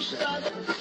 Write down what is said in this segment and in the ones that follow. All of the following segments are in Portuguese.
Revolution.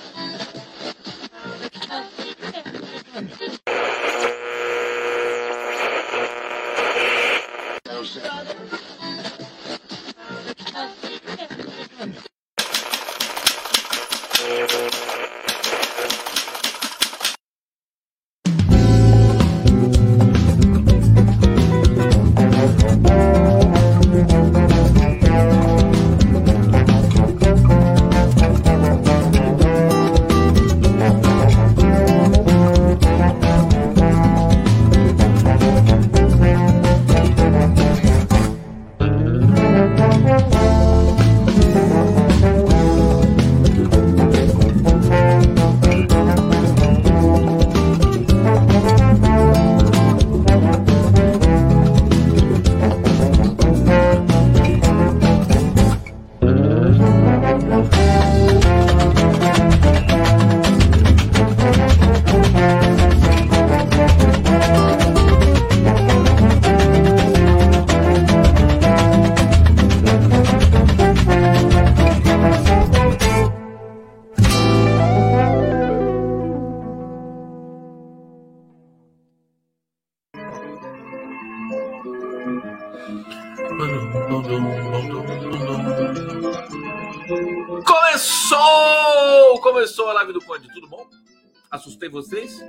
Vocês?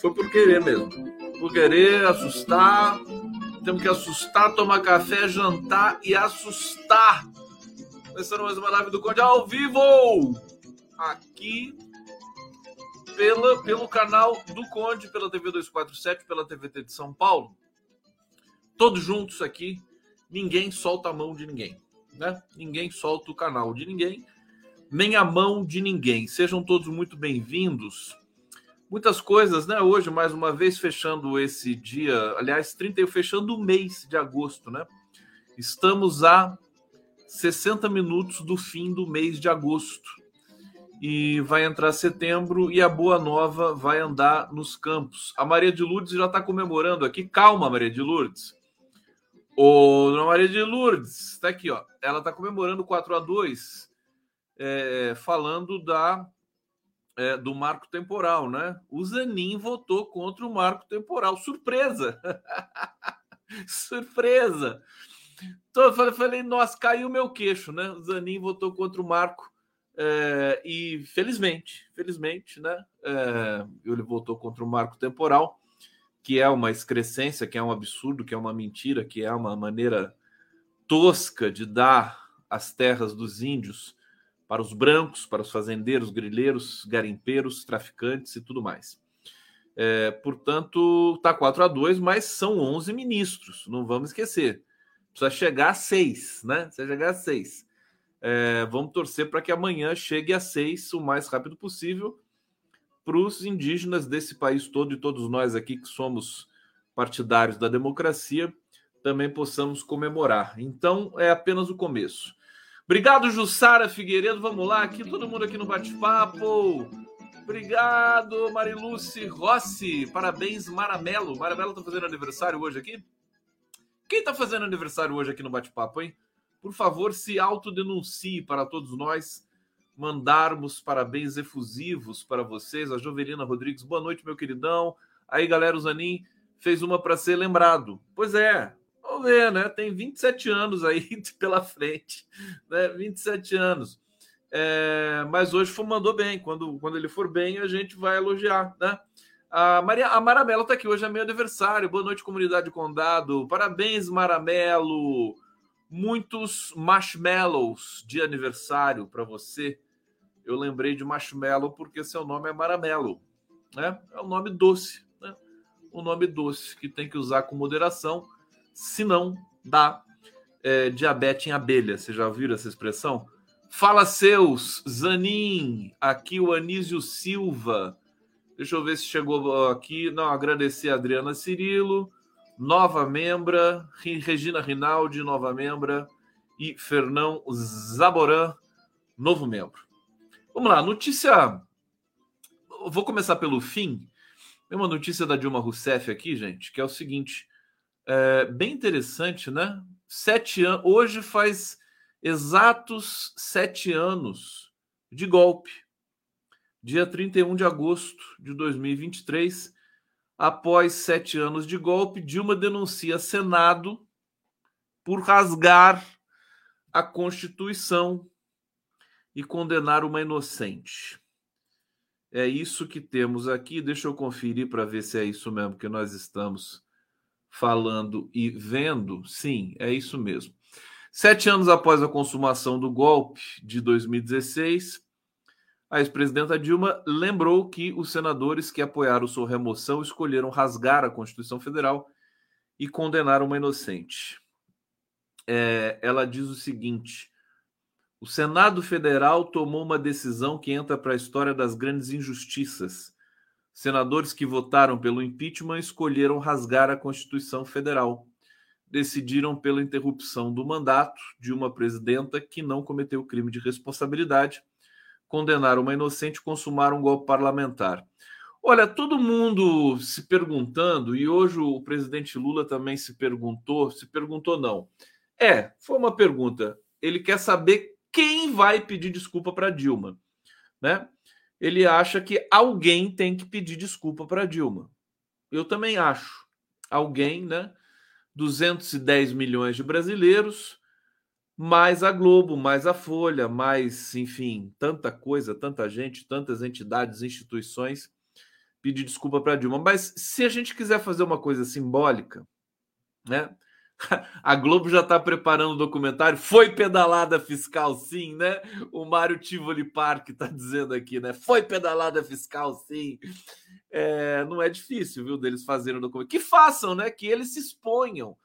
Foi por querer mesmo. Por querer assustar. Temos que assustar, tomar café, jantar e assustar. Começando mais uma live do Conde ao vivo! Aqui pela, pelo canal do Conde, pela TV 247, pela TVT de São Paulo. Todos juntos aqui. Ninguém solta a mão de ninguém né? Ninguém solta o canal de ninguém, nem a mão de ninguém. Sejam todos muito bem-vindos. Muitas coisas, né? Hoje, mais uma vez, fechando esse dia, aliás, 30 fechando o mês de agosto, né? Estamos a 60 minutos do fim do mês de agosto. E vai entrar setembro e a Boa Nova vai andar nos campos. A Maria de Lourdes já está comemorando aqui. Calma, Maria de Lourdes. Ô, Maria de Lourdes, está aqui, ó. Ela está comemorando 4 a 2 é, falando da é, do marco temporal, né? O Zanin votou contra o marco temporal. Surpresa! Surpresa! Então, eu falei, falei, nossa, caiu meu queixo, né? O Zanin votou contra o marco é, e felizmente, felizmente, né? É, ele votou contra o marco temporal que é uma excrescência, que é um absurdo, que é uma mentira, que é uma maneira tosca de dar as terras dos índios para os brancos, para os fazendeiros, grileiros, garimpeiros, traficantes e tudo mais. É, portanto, está 4 a 2, mas são 11 ministros, não vamos esquecer. Precisa chegar a 6, né? Precisa chegar a 6. É, vamos torcer para que amanhã chegue a 6 o mais rápido possível para os indígenas desse país todo e todos nós aqui que somos partidários da democracia também possamos comemorar. Então é apenas o começo. Obrigado, Jussara Figueiredo. Vamos lá, aqui todo mundo aqui no bate-papo. Obrigado, Mariluce Rossi. Parabéns, Maramelo. Maramelo está fazendo aniversário hoje aqui? Quem está fazendo aniversário hoje aqui no bate-papo, hein? Por favor, se autodenuncie para todos nós mandarmos parabéns efusivos para vocês. A Jovelina Rodrigues, boa noite, meu queridão. Aí, galera, o Zanin fez uma para ser lembrado. Pois é, vamos ver, né? Tem 27 anos aí pela frente, né? 27 anos. É, mas hoje foi, mandou bem. Quando, quando ele for bem, a gente vai elogiar, né? A, Maria, a Maramelo está aqui hoje, é meu aniversário. Boa noite, comunidade Condado. Parabéns, Maramelo muitos marshmallows de aniversário para você. Eu lembrei de marshmallow porque seu nome é Maramelo, né? É um nome doce, né? Um nome doce que tem que usar com moderação, senão dá é, diabetes em abelha. Você já ouviu essa expressão? Fala seus, Zanin, aqui o Anísio Silva. Deixa eu ver se chegou aqui. Não, agradecer a Adriana Cirilo nova membra, Regina Rinaldi, nova membra, e Fernão Zaboran, novo membro. Vamos lá, notícia. Vou começar pelo fim. Tem uma notícia da Dilma Rousseff aqui, gente, que é o seguinte: é bem interessante, né? Sete. Hoje faz exatos sete anos de golpe. Dia 31 de agosto de 2023, após sete anos de golpe, Dilma denuncia Senado por rasgar a Constituição e condenar uma inocente. É isso que temos aqui. Deixa eu conferir para ver se é isso mesmo que nós estamos falando e vendo. Sim, é isso mesmo. Sete anos após a consumação do golpe de 2016, a ex-presidenta Dilma lembrou que os senadores que apoiaram sua remoção escolheram rasgar a Constituição Federal e condenar uma inocente. É, ela diz o seguinte: o Senado Federal tomou uma decisão que entra para a história das grandes injustiças. Senadores que votaram pelo impeachment escolheram rasgar a Constituição Federal. Decidiram pela interrupção do mandato de uma presidenta que não cometeu crime de responsabilidade, condenaram uma inocente e consumaram um golpe parlamentar. Olha, todo mundo se perguntando, e hoje o presidente Lula também se perguntou, se perguntou não. É, foi uma pergunta. Ele quer saber quem vai pedir desculpa para Dilma, né? Ele acha que alguém tem que pedir desculpa para Dilma. Eu também acho. Alguém, né? 210 milhões de brasileiros, mais a Globo, mais a Folha, mais, enfim, tanta coisa, tanta gente, tantas entidades, instituições pedir desculpa para Dilma. Mas se a gente quiser fazer uma coisa simbólica, né? A Globo já está preparando o documentário. Foi pedalada fiscal, sim, né? O Mário Tivoli Park está dizendo aqui, né? Foi pedalada fiscal, sim. É, não é difícil, viu, deles fazerem o documento. Que façam, né? Que eles se exponham,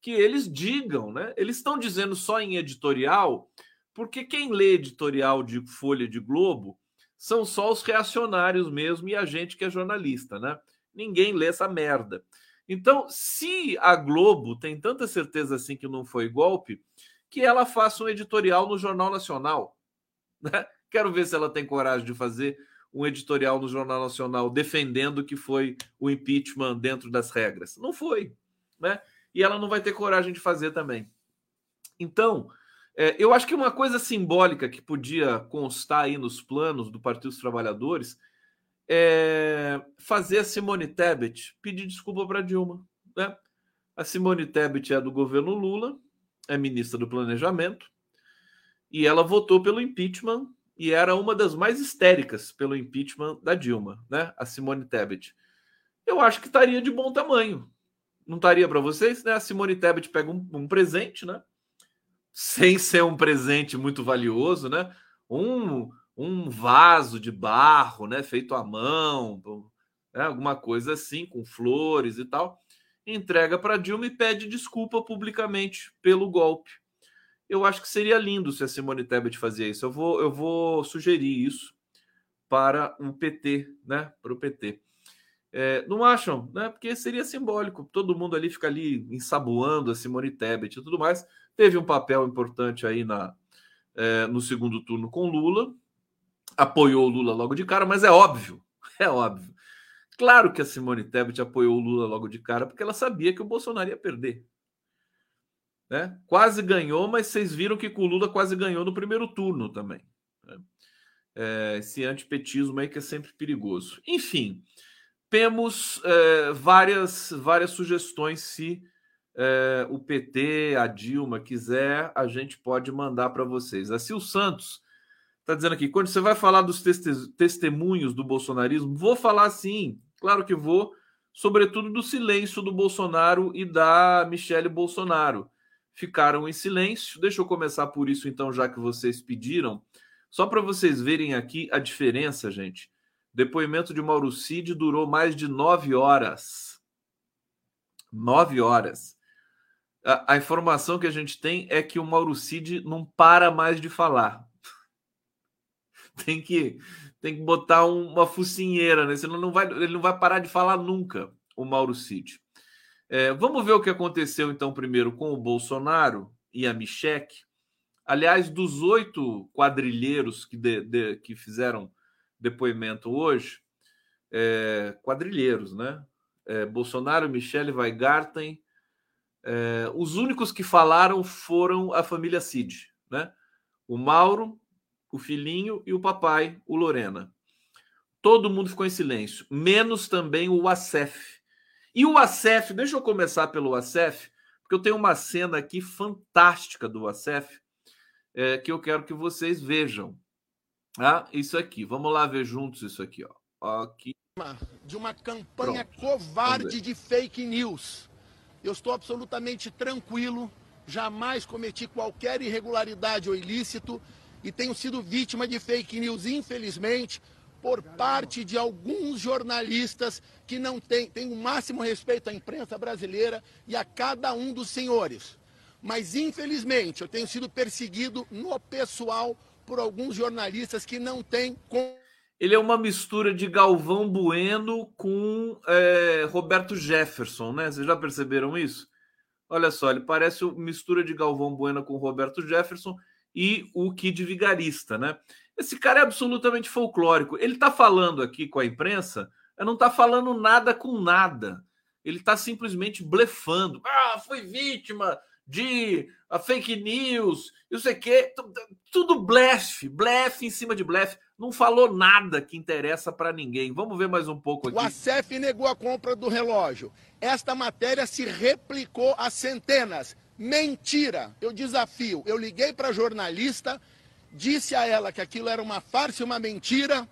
que eles digam, né? Eles estão dizendo só em editorial, porque quem lê editorial de Folha de Globo são só os reacionários mesmo e a gente que é jornalista, né? Ninguém lê essa merda. Então, se a Globo tem tanta certeza assim que não foi golpe, que ela faça um editorial no Jornal Nacional. Né? Quero ver se ela tem coragem de fazer um editorial no Jornal Nacional defendendo que foi o impeachment dentro das regras. Não foi, né? E ela não vai ter coragem de fazer também. Então, é, eu acho que uma coisa simbólica que podia constar aí nos planos do Partido dos Trabalhadores é, fazer a Simone Tebet pedir desculpa para Dilma. Né? A Simone Tebet é do governo Lula, é ministra do Planejamento, e ela votou pelo impeachment e era uma das mais histéricas pelo impeachment da Dilma, né? A Simone Tebet. Eu acho que estaria de bom tamanho. Não estaria para vocês, né? A Simone Tebet pega um, um presente, né? Sem ser um presente muito valioso, né? Um, um vaso de barro, né, feito à mão, né, alguma coisa assim, com flores e tal, entrega para Dilma e pede desculpa publicamente pelo golpe. Eu acho que seria lindo se a Simone Tebet fazia isso. Eu vou, eu vou sugerir isso para o PT, né, para o PT. É, não acham, né? Porque seria simbólico. Todo mundo ali fica ali ensaboando a Simone Tebet e tudo mais. Teve um papel importante aí na, é, no segundo turno com Lula, apoiou o Lula logo de cara, mas é óbvio, é óbvio. Claro que a Simone Tebet apoiou o Lula logo de cara, porque ela sabia que o Bolsonaro ia perder. Né? Quase ganhou, mas vocês viram que o Lula quase ganhou no primeiro turno também. Né? É, esse antipetismo aí que é sempre perigoso. Enfim, temos é, várias, várias sugestões. Se é, o PT, a Dilma quiser, a gente pode mandar para vocês. A Sil Santos Está dizendo aqui, quando você vai falar dos testemunhos do bolsonarismo, vou falar sim, claro que vou, sobretudo do silêncio do Bolsonaro e da Michele Bolsonaro. Ficaram em silêncio. Deixa eu começar por isso, então, já que vocês pediram. Só para vocês verem aqui a diferença, gente. Depoimento de Mauro Cid durou mais de nove horas. Nove horas. A, a informação que a gente tem é que o Mauro Cid não para mais de falar tem que tem que botar uma focinheira, né? Senão não vai, ele não vai parar de falar nunca, o Mauro Cid. É, vamos ver o que aconteceu então primeiro com o Bolsonaro e a Michek. Aliás, dos oito quadrilheiros que, de, de, que fizeram depoimento hoje, é, quadrilheiros, né? É, Bolsonaro, Michele Weigarten, é, os únicos que falaram foram a família Cid, né? O Mauro, o filhinho e o papai, o Lorena. Todo mundo ficou em silêncio, menos também o Acef. E o Acef, deixa eu começar pelo Acef, porque eu tenho uma cena aqui fantástica do Acef é, que eu quero que vocês vejam. Ah, isso aqui. Vamos lá ver juntos isso aqui, ó. Aqui. De uma campanha Pronto. covarde de fake news. Eu estou absolutamente tranquilo, jamais cometi qualquer irregularidade ou ilícito e tenho sido vítima de fake news, infelizmente, por parte de alguns jornalistas que não têm, têm o máximo respeito à imprensa brasileira e a cada um dos senhores. Mas, infelizmente, eu tenho sido perseguido no pessoal por alguns jornalistas que não têm. Ele é uma mistura de Galvão Bueno com é, Roberto Jefferson, né? Vocês já perceberam isso? Olha só, ele parece uma mistura de Galvão Bueno com Roberto Jefferson e o Kid Vigarista, né? Esse cara é absolutamente folclórico. Ele está falando aqui com a imprensa, não está falando nada com nada. Ele está simplesmente blefando. Ah, foi vítima de a fake news, não sei o quê. Tudo blefe, blefe em cima de blefe. Não falou nada que interessa para ninguém. Vamos ver mais um pouco aqui. O ACF negou a compra do relógio. Esta matéria se replicou a centenas. Mentira! Eu desafio. Eu liguei para jornalista disse a ela que aquilo era uma farsa e uma mentira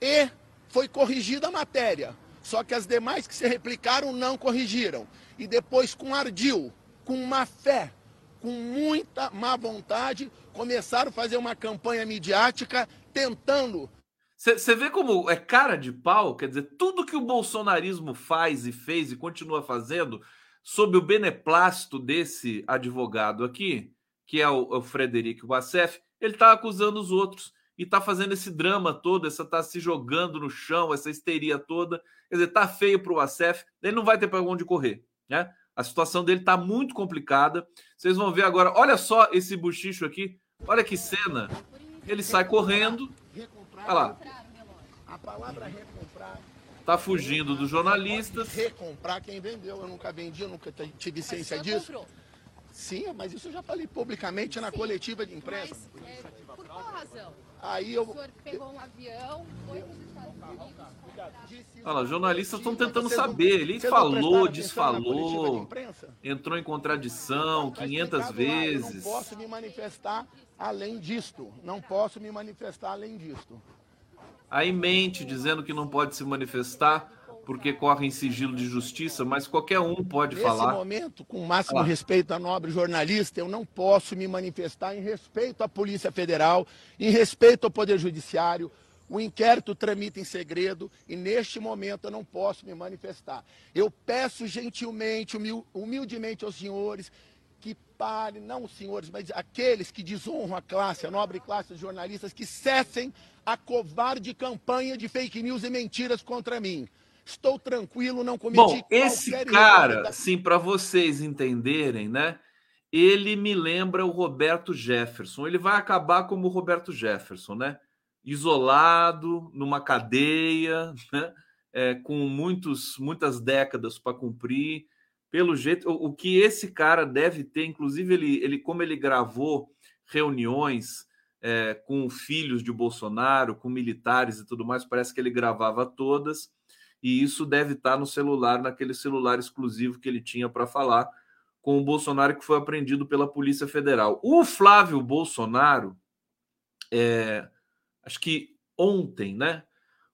e foi corrigida a matéria. Só que as demais que se replicaram não corrigiram. E depois, com ardil, com má fé, com muita má vontade, começaram a fazer uma campanha midiática tentando. Você vê como é cara de pau? Quer dizer, tudo que o bolsonarismo faz e fez e continua fazendo sob o beneplácito desse advogado aqui, que é o, o Frederico Bassef, ele está acusando os outros e está fazendo esse drama todo, essa tá se jogando no chão, essa histeria toda. Quer dizer, tá feio para o Acef, ele não vai ter para onde correr, né? A situação dele está muito complicada. Vocês vão ver agora, olha só esse buchicho aqui, olha que cena. Ele sai correndo, olha lá. A palavra Tá fugindo dos jornalistas. Recomprar quem vendeu. Eu nunca vendi, eu nunca tive ciência disso. Comprou. Sim, mas isso eu já falei publicamente na Sim, coletiva de imprensa. Mas, é, por qual razão? Aí eu... O senhor pegou um avião, foi para os Estados Unidos... Olha lá, jornalistas estão tentando saber. Ele falou, desfalou, entrou em contradição 500 vezes. Não posso me manifestar além disto. Não posso me manifestar além disto. Aí mente dizendo que não pode se manifestar porque corre em sigilo de justiça, mas qualquer um pode Nesse falar. Nesse momento, com o máximo ah. respeito à nobre jornalista, eu não posso me manifestar em respeito à Polícia Federal, em respeito ao Poder Judiciário. O inquérito tramita em segredo e neste momento eu não posso me manifestar. Eu peço gentilmente, humildemente aos senhores que parem, não os senhores, mas aqueles que desonram a classe, a nobre classe dos jornalistas, que cessem a covarde campanha de fake news e mentiras contra mim. Estou tranquilo, não cometi Bom, esse cara, sim, para vocês entenderem, né? Ele me lembra o Roberto Jefferson. Ele vai acabar como o Roberto Jefferson, né? Isolado, numa cadeia, né? É, com muitos, muitas décadas para cumprir. Pelo jeito, o, o, que esse cara deve ter, inclusive, ele, ele como ele gravou reuniões é, com filhos de Bolsonaro, com militares e tudo mais, parece que ele gravava todas e isso deve estar no celular, naquele celular exclusivo que ele tinha para falar com o Bolsonaro, que foi apreendido pela Polícia Federal. O Flávio Bolsonaro, é, acho que ontem, né?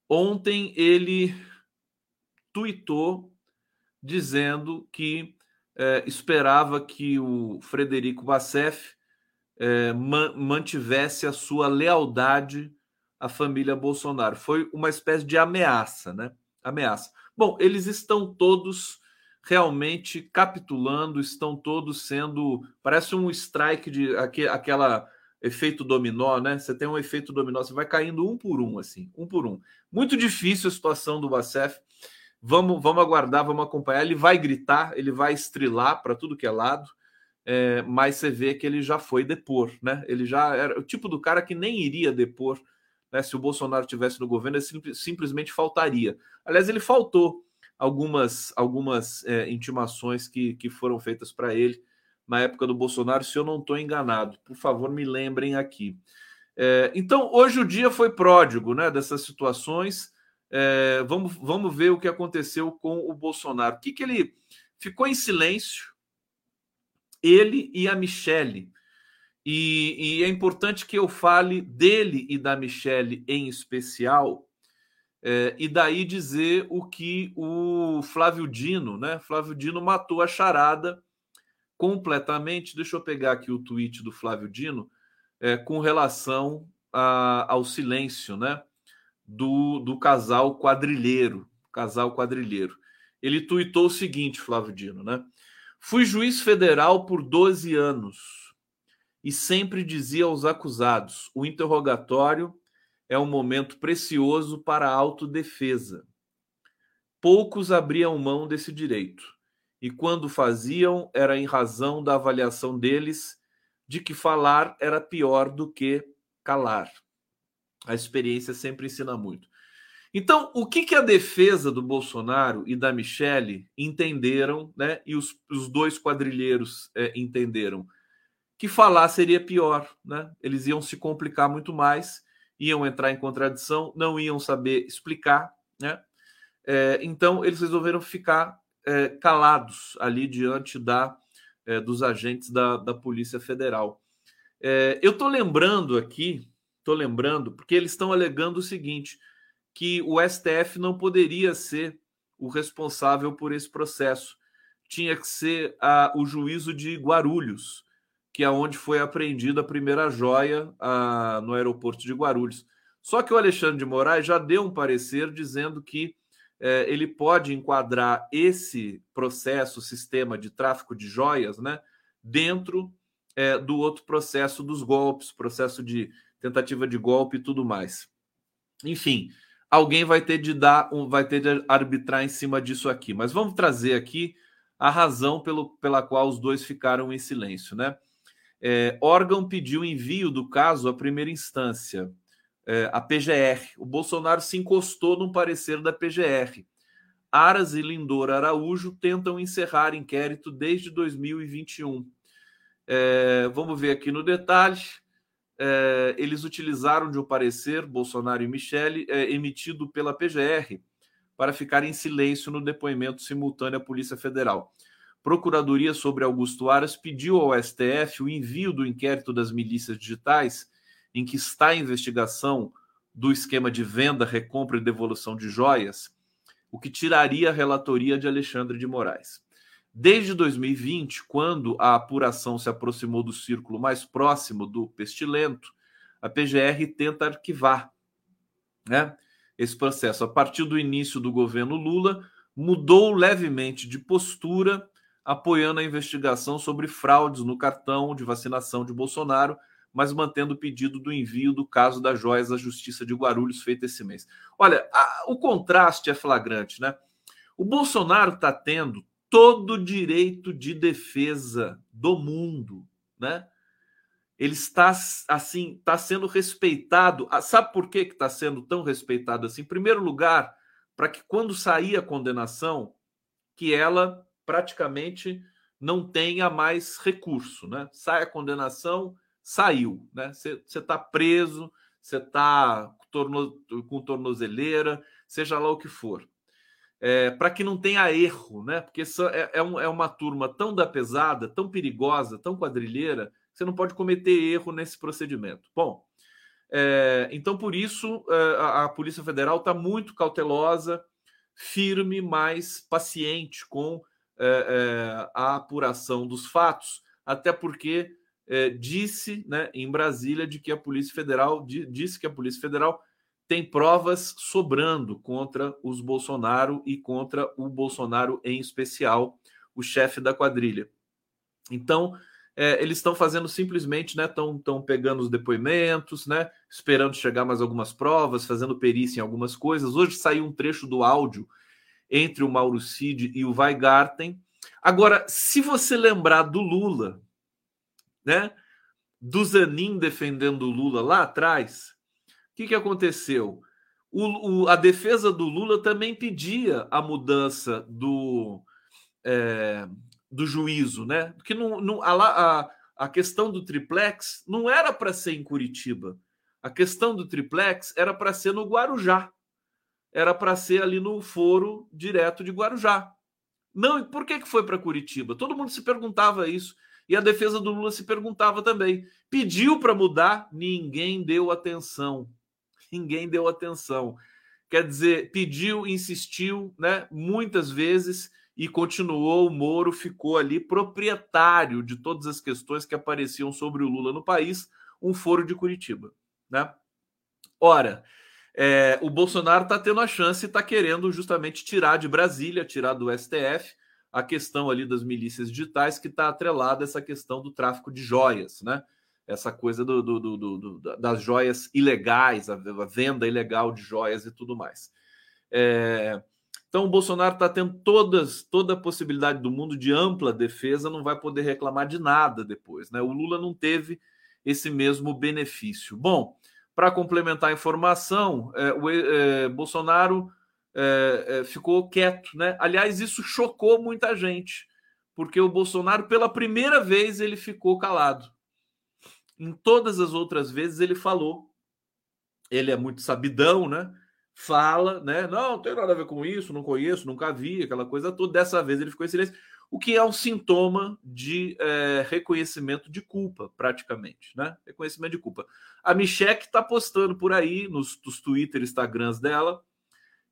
Ontem ele tuitou dizendo que é, esperava que o Frederico Bassef é, mantivesse a sua lealdade à família Bolsonaro. Foi uma espécie de ameaça, né? ameaça. Bom, eles estão todos realmente capitulando, estão todos sendo. Parece um strike de aqu, aquela efeito dominó, né? Você tem um efeito dominó, você vai caindo um por um, assim, um por um. Muito difícil a situação do Bacef. Vamos, vamos aguardar, vamos acompanhar. Ele vai gritar, ele vai estrilar para tudo que é lado, é, mas você vê que ele já foi depor, né? Ele já era o tipo do cara que nem iria depor né? Se o Bolsonaro tivesse no governo, ele sim, simplesmente faltaria. Aliás, ele faltou algumas, algumas é, intimações que, que foram feitas para ele na época do Bolsonaro, se eu não estou enganado. Por favor, me lembrem aqui. É, então, hoje o dia foi pródigo né, dessas situações. Vamos, vamos ver o que aconteceu com o Bolsonaro. O que, que ele ficou em silêncio, ele e a Michelle. E, e é importante que eu fale dele e da Michelle em especial, é, e daí dizer o que o Flávio Dino, né? Flávio Dino matou a charada completamente. Deixa eu pegar aqui o tweet do Flávio Dino é, com relação a, ao silêncio, né? Do, do casal quadrilheiro, casal quadrilheiro. Ele tuitou o seguinte, Flávio Dino, né? Fui juiz federal por 12 anos e sempre dizia aos acusados: o interrogatório é um momento precioso para a autodefesa. Poucos abriam mão desse direito, e quando faziam, era em razão da avaliação deles de que falar era pior do que calar. A experiência sempre ensina muito. Então, o que, que a defesa do Bolsonaro e da Michelle entenderam, né? E os, os dois quadrilheiros é, entenderam que falar seria pior, né? Eles iam se complicar muito mais, iam entrar em contradição, não iam saber explicar, né? É, então, eles resolveram ficar é, calados ali diante da é, dos agentes da, da Polícia Federal. É, eu estou lembrando aqui, estou lembrando, porque eles estão alegando o seguinte: que o STF não poderia ser o responsável por esse processo. Tinha que ser a, o juízo de Guarulhos, que é onde foi apreendida a primeira joia a, no aeroporto de Guarulhos. Só que o Alexandre de Moraes já deu um parecer dizendo que é, ele pode enquadrar esse processo, sistema de tráfico de joias, né, dentro é, do outro processo dos golpes, processo de tentativa de golpe e tudo mais. Enfim, alguém vai ter de dar, vai ter de arbitrar em cima disso aqui. Mas vamos trazer aqui a razão pelo, pela qual os dois ficaram em silêncio, né? É, órgão pediu envio do caso à primeira instância é, a PGR. O Bolsonaro se encostou num parecer da PGR. Aras e Lindor Araújo tentam encerrar inquérito desde 2021. É, vamos ver aqui no detalhe. É, eles utilizaram de um parecer, Bolsonaro e Michele, é, emitido pela PGR, para ficar em silêncio no depoimento simultâneo à Polícia Federal. Procuradoria sobre Augusto Aras pediu ao STF o envio do inquérito das milícias digitais em que está a investigação do esquema de venda, recompra e devolução de joias, o que tiraria a relatoria de Alexandre de Moraes. Desde 2020, quando a apuração se aproximou do círculo mais próximo do pestilento, a PGR tenta arquivar né, esse processo. A partir do início do governo Lula, mudou levemente de postura, apoiando a investigação sobre fraudes no cartão de vacinação de Bolsonaro mas mantendo o pedido do envio do caso das joias à Justiça de Guarulhos feito esse mês. Olha, a, o contraste é flagrante, né? O Bolsonaro está tendo todo direito de defesa do mundo, né? Ele está assim, está sendo respeitado. Ah, sabe por que está sendo tão respeitado assim? Em primeiro lugar, para que quando sair a condenação, que ela praticamente não tenha mais recurso, né? Sai a condenação, saiu, né? Você está preso, você está com tornozeleira, seja lá o que for. É, para que não tenha erro, né? Porque é, é, um, é, uma turma tão da pesada, tão perigosa, tão quadrilheira, você não pode cometer erro nesse procedimento. Bom, é, então por isso é, a, a Polícia Federal está muito cautelosa, firme, mas paciente com é, é, a apuração dos fatos, até porque disse né, em Brasília de que a Polícia Federal disse que a Polícia Federal tem provas sobrando contra os Bolsonaro e contra o Bolsonaro em especial, o chefe da quadrilha. Então, é, eles estão fazendo simplesmente, né? Estão tão pegando os depoimentos, né? Esperando chegar mais algumas provas, fazendo perícia em algumas coisas. Hoje saiu um trecho do áudio entre o Mauro Cid e o Weigarten. Agora, se você lembrar do Lula, né? Do Zanin defendendo o Lula lá atrás, que, que aconteceu? O, o, a defesa do Lula também pedia a mudança do, é, do juízo, né? Que não, não, a, a, a questão do triplex não era para ser em Curitiba. A questão do triplex era para ser no Guarujá. Era para ser ali no foro direto de Guarujá. Não, por que, que foi para Curitiba? Todo mundo se perguntava isso. E a defesa do Lula se perguntava também. Pediu para mudar, ninguém deu atenção. Ninguém deu atenção. Quer dizer, pediu, insistiu, né, muitas vezes e continuou. O Moro ficou ali proprietário de todas as questões que apareciam sobre o Lula no país, um foro de Curitiba, né? Ora, é, o Bolsonaro está tendo a chance e está querendo justamente tirar de Brasília, tirar do STF a questão ali das milícias digitais que está atrelada a essa questão do tráfico de joias, né? Essa coisa do, do, do, das joias ilegais, a, a, venda ilegal de joias e tudo mais. É, então o Bolsonaro está tendo todas, toda a possibilidade do mundo de ampla defesa, não vai poder reclamar de nada depois, né? O Lula não teve esse mesmo benefício. Bom, para complementar a informação, é, o é, Bolsonaro é, é, ficou quieto, né? Aliás, isso chocou muita gente, porque o Bolsonaro, pela primeira vez, ele ficou calado. Em todas as outras vezes, ele falou. Ele é muito sabidão, né? Fala, né? Não, não tem nada a ver com isso, não conheço, nunca vi, aquela coisa toda. Dessa vez ele ficou em silêncio, o que é um sintoma de é, reconhecimento de culpa, praticamente, né? Reconhecimento de culpa. A Michelle está postando por aí nos, nos Twitter, Instagrams dela,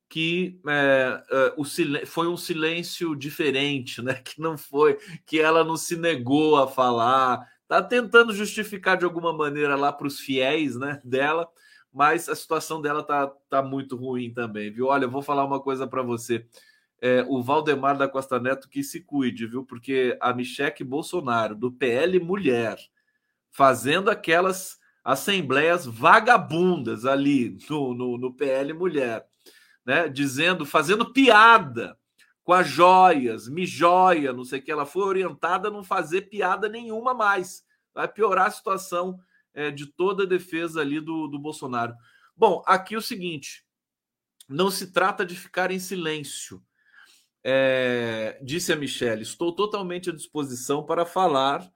que é, é, o foi um silêncio diferente, né? Que não foi, que ela não se negou a falar, tá tentando justificar de alguma maneira lá para os fiéis, né? Dela, mas a situação dela tá, tá muito ruim também, viu? Olha, eu vou falar uma coisa para você. É, o Valdemar da Costa Neto que se cuide, viu? Porque a Michele Bolsonaro, do PL Mulher, fazendo aquelas assembleias vagabundas ali no, no, no PL Mulher né, dizendo, fazendo piada com as joias, me joia, não sei o que. Ela foi orientada a não fazer piada nenhuma mais. Vai piorar a situação é, de toda a defesa ali do, do Bolsonaro. Bom, aqui é o seguinte: não se trata de ficar em silêncio. É, disse a Michelle, estou totalmente à disposição para falar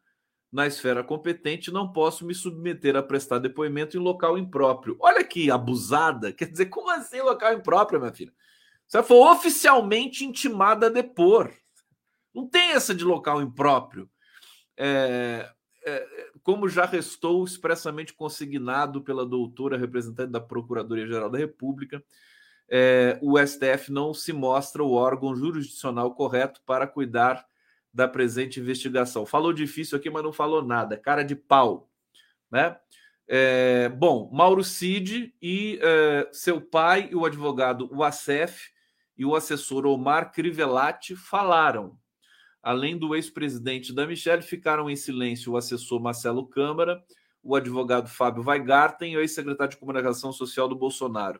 na esfera competente, não posso me submeter a prestar depoimento em local impróprio. Olha que abusada. Quer dizer, como assim local impróprio, minha filha? Você foi oficialmente intimada a depor. Não tem essa de local impróprio. É, é, como já restou expressamente consignado pela doutora representante da Procuradoria-Geral da República, é, o STF não se mostra o órgão jurisdicional correto para cuidar da presente investigação. Falou difícil aqui, mas não falou nada. Cara de pau, né? É, bom, Mauro Cid e é, seu pai e o advogado Wassef e o assessor Omar Crivellati falaram. Além do ex-presidente da Michelle, ficaram em silêncio o assessor Marcelo Câmara, o advogado Fábio Weigarten e o ex-secretário de Comunicação Social do Bolsonaro.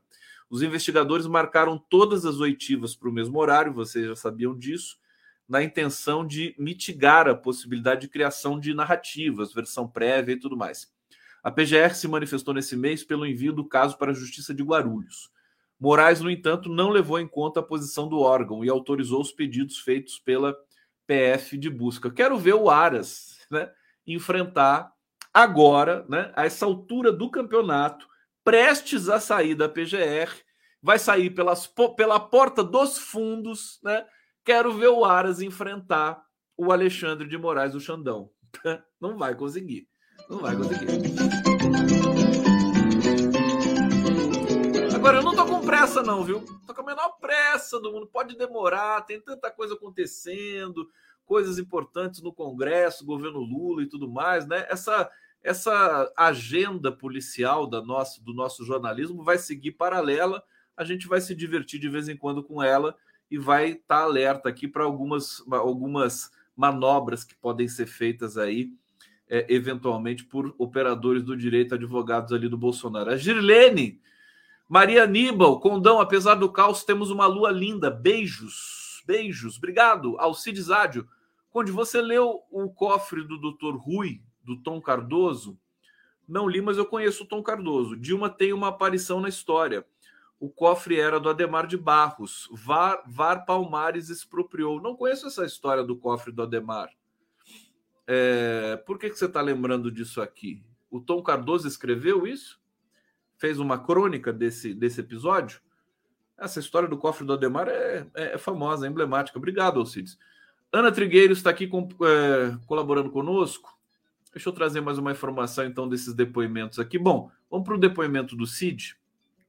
Os investigadores marcaram todas as oitivas para o mesmo horário, vocês já sabiam disso, na intenção de mitigar a possibilidade de criação de narrativas, versão prévia e tudo mais. A PGR se manifestou nesse mês pelo envio do caso para a Justiça de Guarulhos. Moraes, no entanto, não levou em conta a posição do órgão e autorizou os pedidos feitos pela PF de busca. Quero ver o Aras né, enfrentar agora, né, a essa altura do campeonato, prestes a sair da PGR, vai sair pelas, pela porta dos fundos, né, Quero ver o Aras enfrentar o Alexandre de Moraes, o Xandão. Não vai conseguir. Não vai conseguir. Agora, eu não tô com pressa, não, viu? Tô com a menor pressa do mundo. Pode demorar, tem tanta coisa acontecendo, coisas importantes no Congresso, governo Lula e tudo mais, né? Essa, essa agenda policial da nossa, do nosso jornalismo vai seguir paralela. A gente vai se divertir de vez em quando com ela e vai estar tá alerta aqui para algumas, algumas manobras que podem ser feitas aí, é, eventualmente, por operadores do direito, advogados ali do Bolsonaro. A Girlene, Maria Aníbal, Condão, apesar do caos, temos uma lua linda. Beijos, beijos. Obrigado, Alcides Ádio. Conde, você leu o cofre do Dr. Rui, do Tom Cardoso? Não li, mas eu conheço o Tom Cardoso. Dilma tem uma aparição na história o cofre era do Ademar de Barros. Var, Var Palmares expropriou. Não conheço essa história do cofre do Ademar. É, por que, que você está lembrando disso aqui? O Tom Cardoso escreveu isso? Fez uma crônica desse, desse episódio. Essa história do cofre do Ademar é, é, é famosa, é emblemática. Obrigado, Alcides. Ana Trigueiros está aqui com, é, colaborando conosco. Deixa eu trazer mais uma informação, então, desses depoimentos aqui. Bom, vamos para o depoimento do Cid.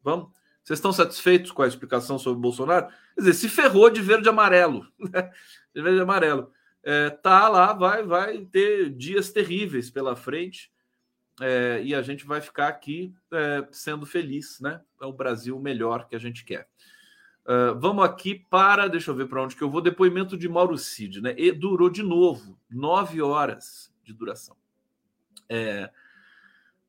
Vamos? Vocês estão satisfeitos com a explicação sobre o Bolsonaro? Quer dizer, se ferrou de verde e amarelo. Né? de verde e amarelo. É, tá lá, vai, vai ter dias terríveis pela frente. É, e a gente vai ficar aqui é, sendo feliz, né? É o Brasil melhor que a gente quer. Uh, vamos aqui para, deixa eu ver para onde que eu vou, depoimento de Mauro Cid, né? E durou de novo, nove horas de duração. É,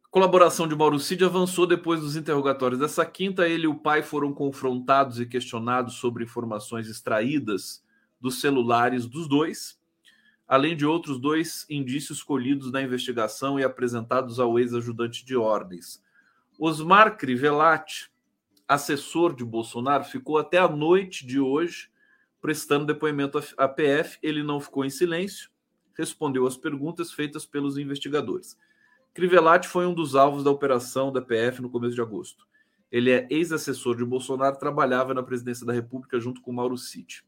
colaboração de Mauro Cid avançou depois dos interrogatórios dessa quinta. Ele e o pai foram confrontados e questionados sobre informações extraídas dos celulares dos dois, além de outros dois indícios colhidos na investigação e apresentados ao ex-ajudante de ordens. Osmar Crivellati, assessor de Bolsonaro, ficou até a noite de hoje prestando depoimento à PF. Ele não ficou em silêncio, respondeu às perguntas feitas pelos investigadores. Crivellati foi um dos alvos da operação da PF no começo de agosto. Ele é ex-assessor de Bolsonaro, trabalhava na presidência da República junto com Mauro Cid.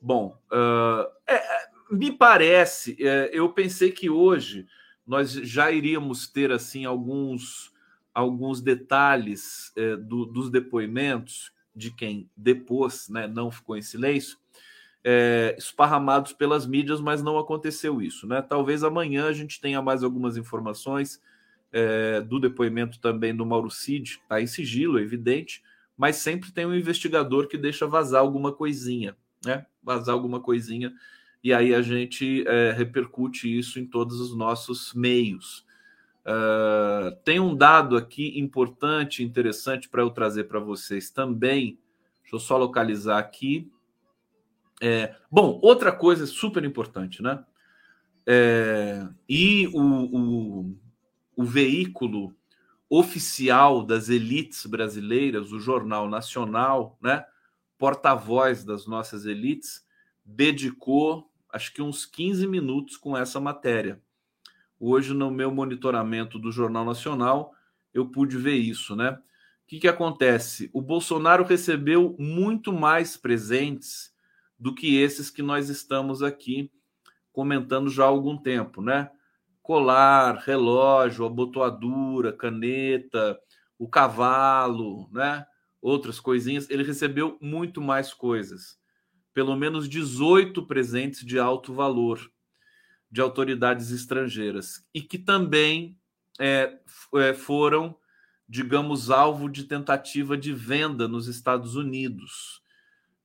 Bom, uh, é, me parece, é, eu pensei que hoje nós já iríamos ter assim alguns alguns detalhes é, do, dos depoimentos de quem depôs, né, não ficou em silêncio, é, esparramados pelas mídias, mas não aconteceu isso. Né? Talvez amanhã a gente tenha mais algumas informações é, do depoimento também do Mauro Cid, está em sigilo, é evidente, mas sempre tem um investigador que deixa vazar alguma coisinha, né? Vazar alguma coisinha, e aí a gente é, repercute isso em todos os nossos meios. Uh, tem um dado aqui importante, interessante para eu trazer para vocês também. Deixa eu só localizar aqui. É, bom, outra coisa super importante, né? É, e o, o, o veículo oficial das elites brasileiras, o Jornal Nacional, né? Porta-voz das nossas elites, dedicou acho que uns 15 minutos com essa matéria. Hoje, no meu monitoramento do Jornal Nacional, eu pude ver isso, né? O que, que acontece? O Bolsonaro recebeu muito mais presentes do que esses que nós estamos aqui comentando já há algum tempo, né? Colar, relógio, abotoadura, caneta, o cavalo, né? Outras coisinhas. Ele recebeu muito mais coisas. Pelo menos 18 presentes de alto valor de autoridades estrangeiras e que também é, é, foram, digamos, alvo de tentativa de venda nos Estados Unidos.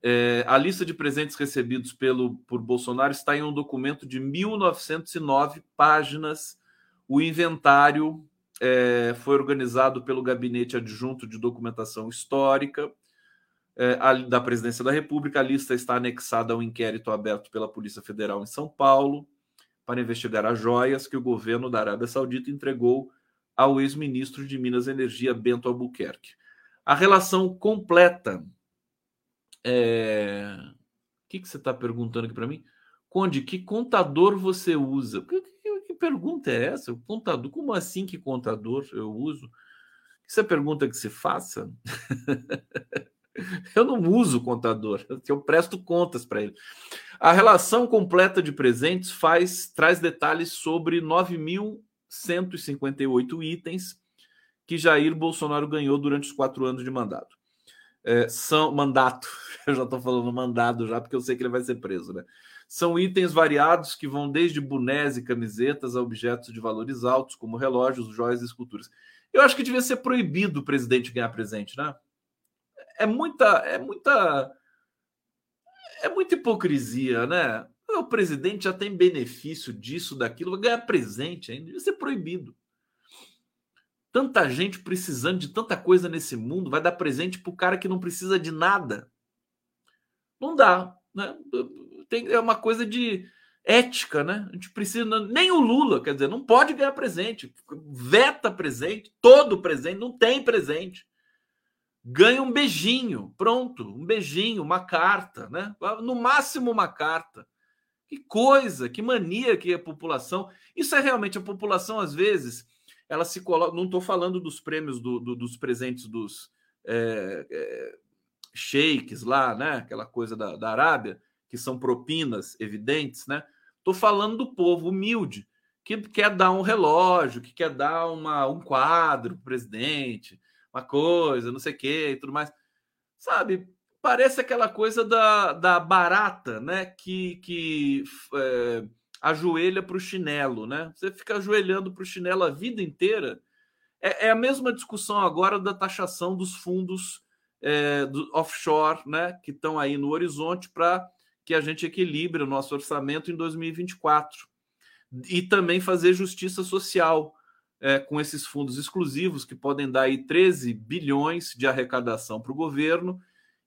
É, a lista de presentes recebidos pelo, por Bolsonaro está em um documento de 1909 páginas. O inventário é, foi organizado pelo Gabinete Adjunto de Documentação Histórica da Presidência da República. A lista está anexada ao inquérito aberto pela Polícia Federal em São Paulo para investigar as joias que o governo da Arábia Saudita entregou ao ex-ministro de Minas e Energia, Bento Albuquerque. A relação completa. É... O que, que você está perguntando aqui para mim? Conde, que contador você usa? Que, que, que, pergunta é essa? Contador? Como assim que contador eu uso? Isso é pergunta que se faça? eu não uso contador, eu presto contas para ele. A relação completa de presentes faz traz detalhes sobre 9.158 itens que Jair Bolsonaro ganhou durante os quatro anos de mandato. É, são mandato, eu já estou falando mandado já, porque eu sei que ele vai ser preso, né? São itens variados que vão desde bonés e camisetas a objetos de valores altos, como relógios, joias e esculturas. Eu acho que devia ser proibido o presidente ganhar presente, né? É muita, é muita é muita hipocrisia, né? O presidente já tem benefício disso, daquilo, vai ganhar presente ainda, devia ser proibido. Tanta gente precisando de tanta coisa nesse mundo, vai dar presente para o cara que não precisa de nada. Não dá, né? Tem, é uma coisa de ética, né? A gente precisa. Nem o Lula, quer dizer, não pode ganhar presente. Veta presente, todo presente, não tem presente ganha um beijinho, pronto, um beijinho, uma carta, né? No máximo uma carta. Que coisa, que mania que a população. Isso é realmente a população às vezes ela se coloca. Não estou falando dos prêmios do, do, dos presentes dos é, é, sheiks lá, né? Aquela coisa da, da Arábia, que são propinas evidentes, né? Estou falando do povo humilde que quer dar um relógio, que quer dar uma, um quadro para o presidente, uma coisa, não sei o quê e tudo mais. Sabe, parece aquela coisa da, da barata, né? Que, que é, ajoelha para o chinelo, né? Você fica ajoelhando para o chinelo a vida inteira. É, é, a mesma discussão agora da taxação dos fundos é, do offshore, né? Que estão aí no horizonte para que a gente equilibre o nosso orçamento em 2024 e também fazer justiça social é, com esses fundos exclusivos que podem dar aí 13 bilhões de arrecadação para o governo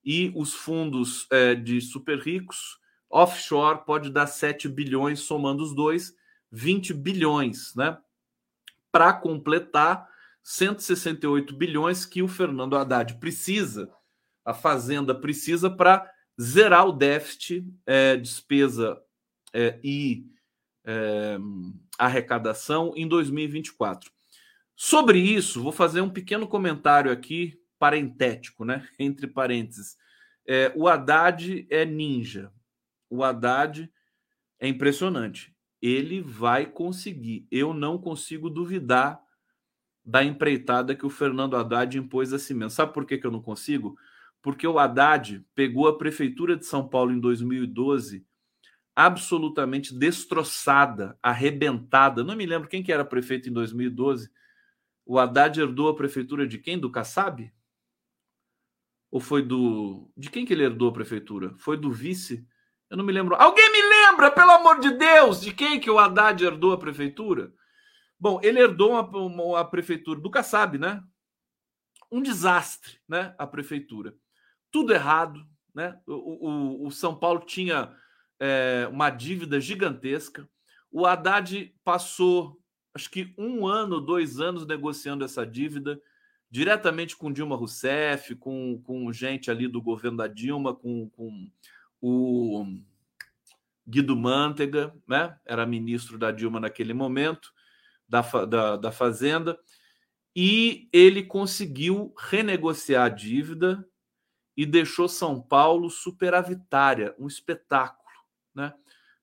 e os fundos é, de super ricos offshore pode dar 7 bilhões somando os dois 20 bilhões, né? Para completar 168 bilhões que o Fernando Haddad precisa, a Fazenda precisa para zerar o déficit, é, despesa é, e é, arrecadação em 2024. Sobre isso, vou fazer um pequeno comentário aqui, parentético, né? Entre parênteses. É, o Haddad é ninja. O Haddad é impressionante. Ele vai conseguir. Eu não consigo duvidar da empreitada que o Fernando Haddad impôs a si mesmo. Sabe por que, que eu não consigo? Porque o Haddad pegou a prefeitura de São Paulo em 2012 absolutamente destroçada, arrebentada. Não me lembro quem que era prefeito em 2012. O Haddad herdou a prefeitura de quem? Do Kassab? Ou foi do. De quem que ele herdou a prefeitura? Foi do vice? Eu não me lembro. Alguém me lembra, pelo amor de Deus, de quem que o Haddad herdou a prefeitura? Bom, ele herdou a prefeitura do Kassab, né? Um desastre, né? A prefeitura. Tudo errado, né? O, o, o São Paulo tinha é, uma dívida gigantesca. O Haddad passou, acho que um ano, dois anos negociando essa dívida diretamente com Dilma Rousseff, com, com gente ali do governo da Dilma, com, com o Guido Mantega, né? era ministro da Dilma naquele momento, da, da, da Fazenda, e ele conseguiu renegociar a dívida e deixou São Paulo superavitária, um espetáculo né?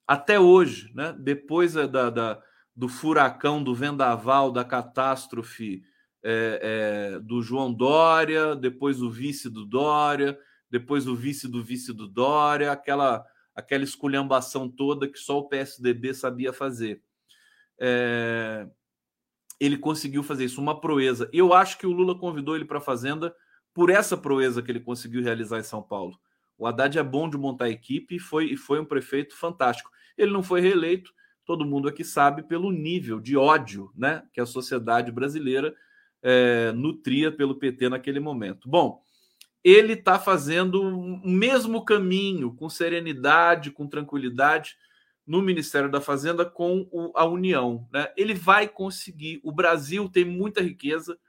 Até hoje, né? depois da, da, do furacão, do vendaval, da catástrofe é, é, do João Dória, depois o vice do Dória, depois o vice do vice do Dória, aquela, aquela esculhambação toda que só o PSDB sabia fazer. É, ele conseguiu fazer isso, uma proeza. Eu acho que o Lula convidou ele para a Fazenda por essa proeza que ele conseguiu realizar em São Paulo. O Haddad é bom de montar equipe e foi, foi um prefeito fantástico. Ele não foi reeleito, todo mundo aqui sabe, pelo nível de ódio né, que a sociedade brasileira é, nutria pelo PT naquele momento. Bom, ele está fazendo o mesmo caminho, com serenidade, com tranquilidade, no Ministério da Fazenda com o, a União. Né? Ele vai conseguir. O Brasil tem muita riqueza,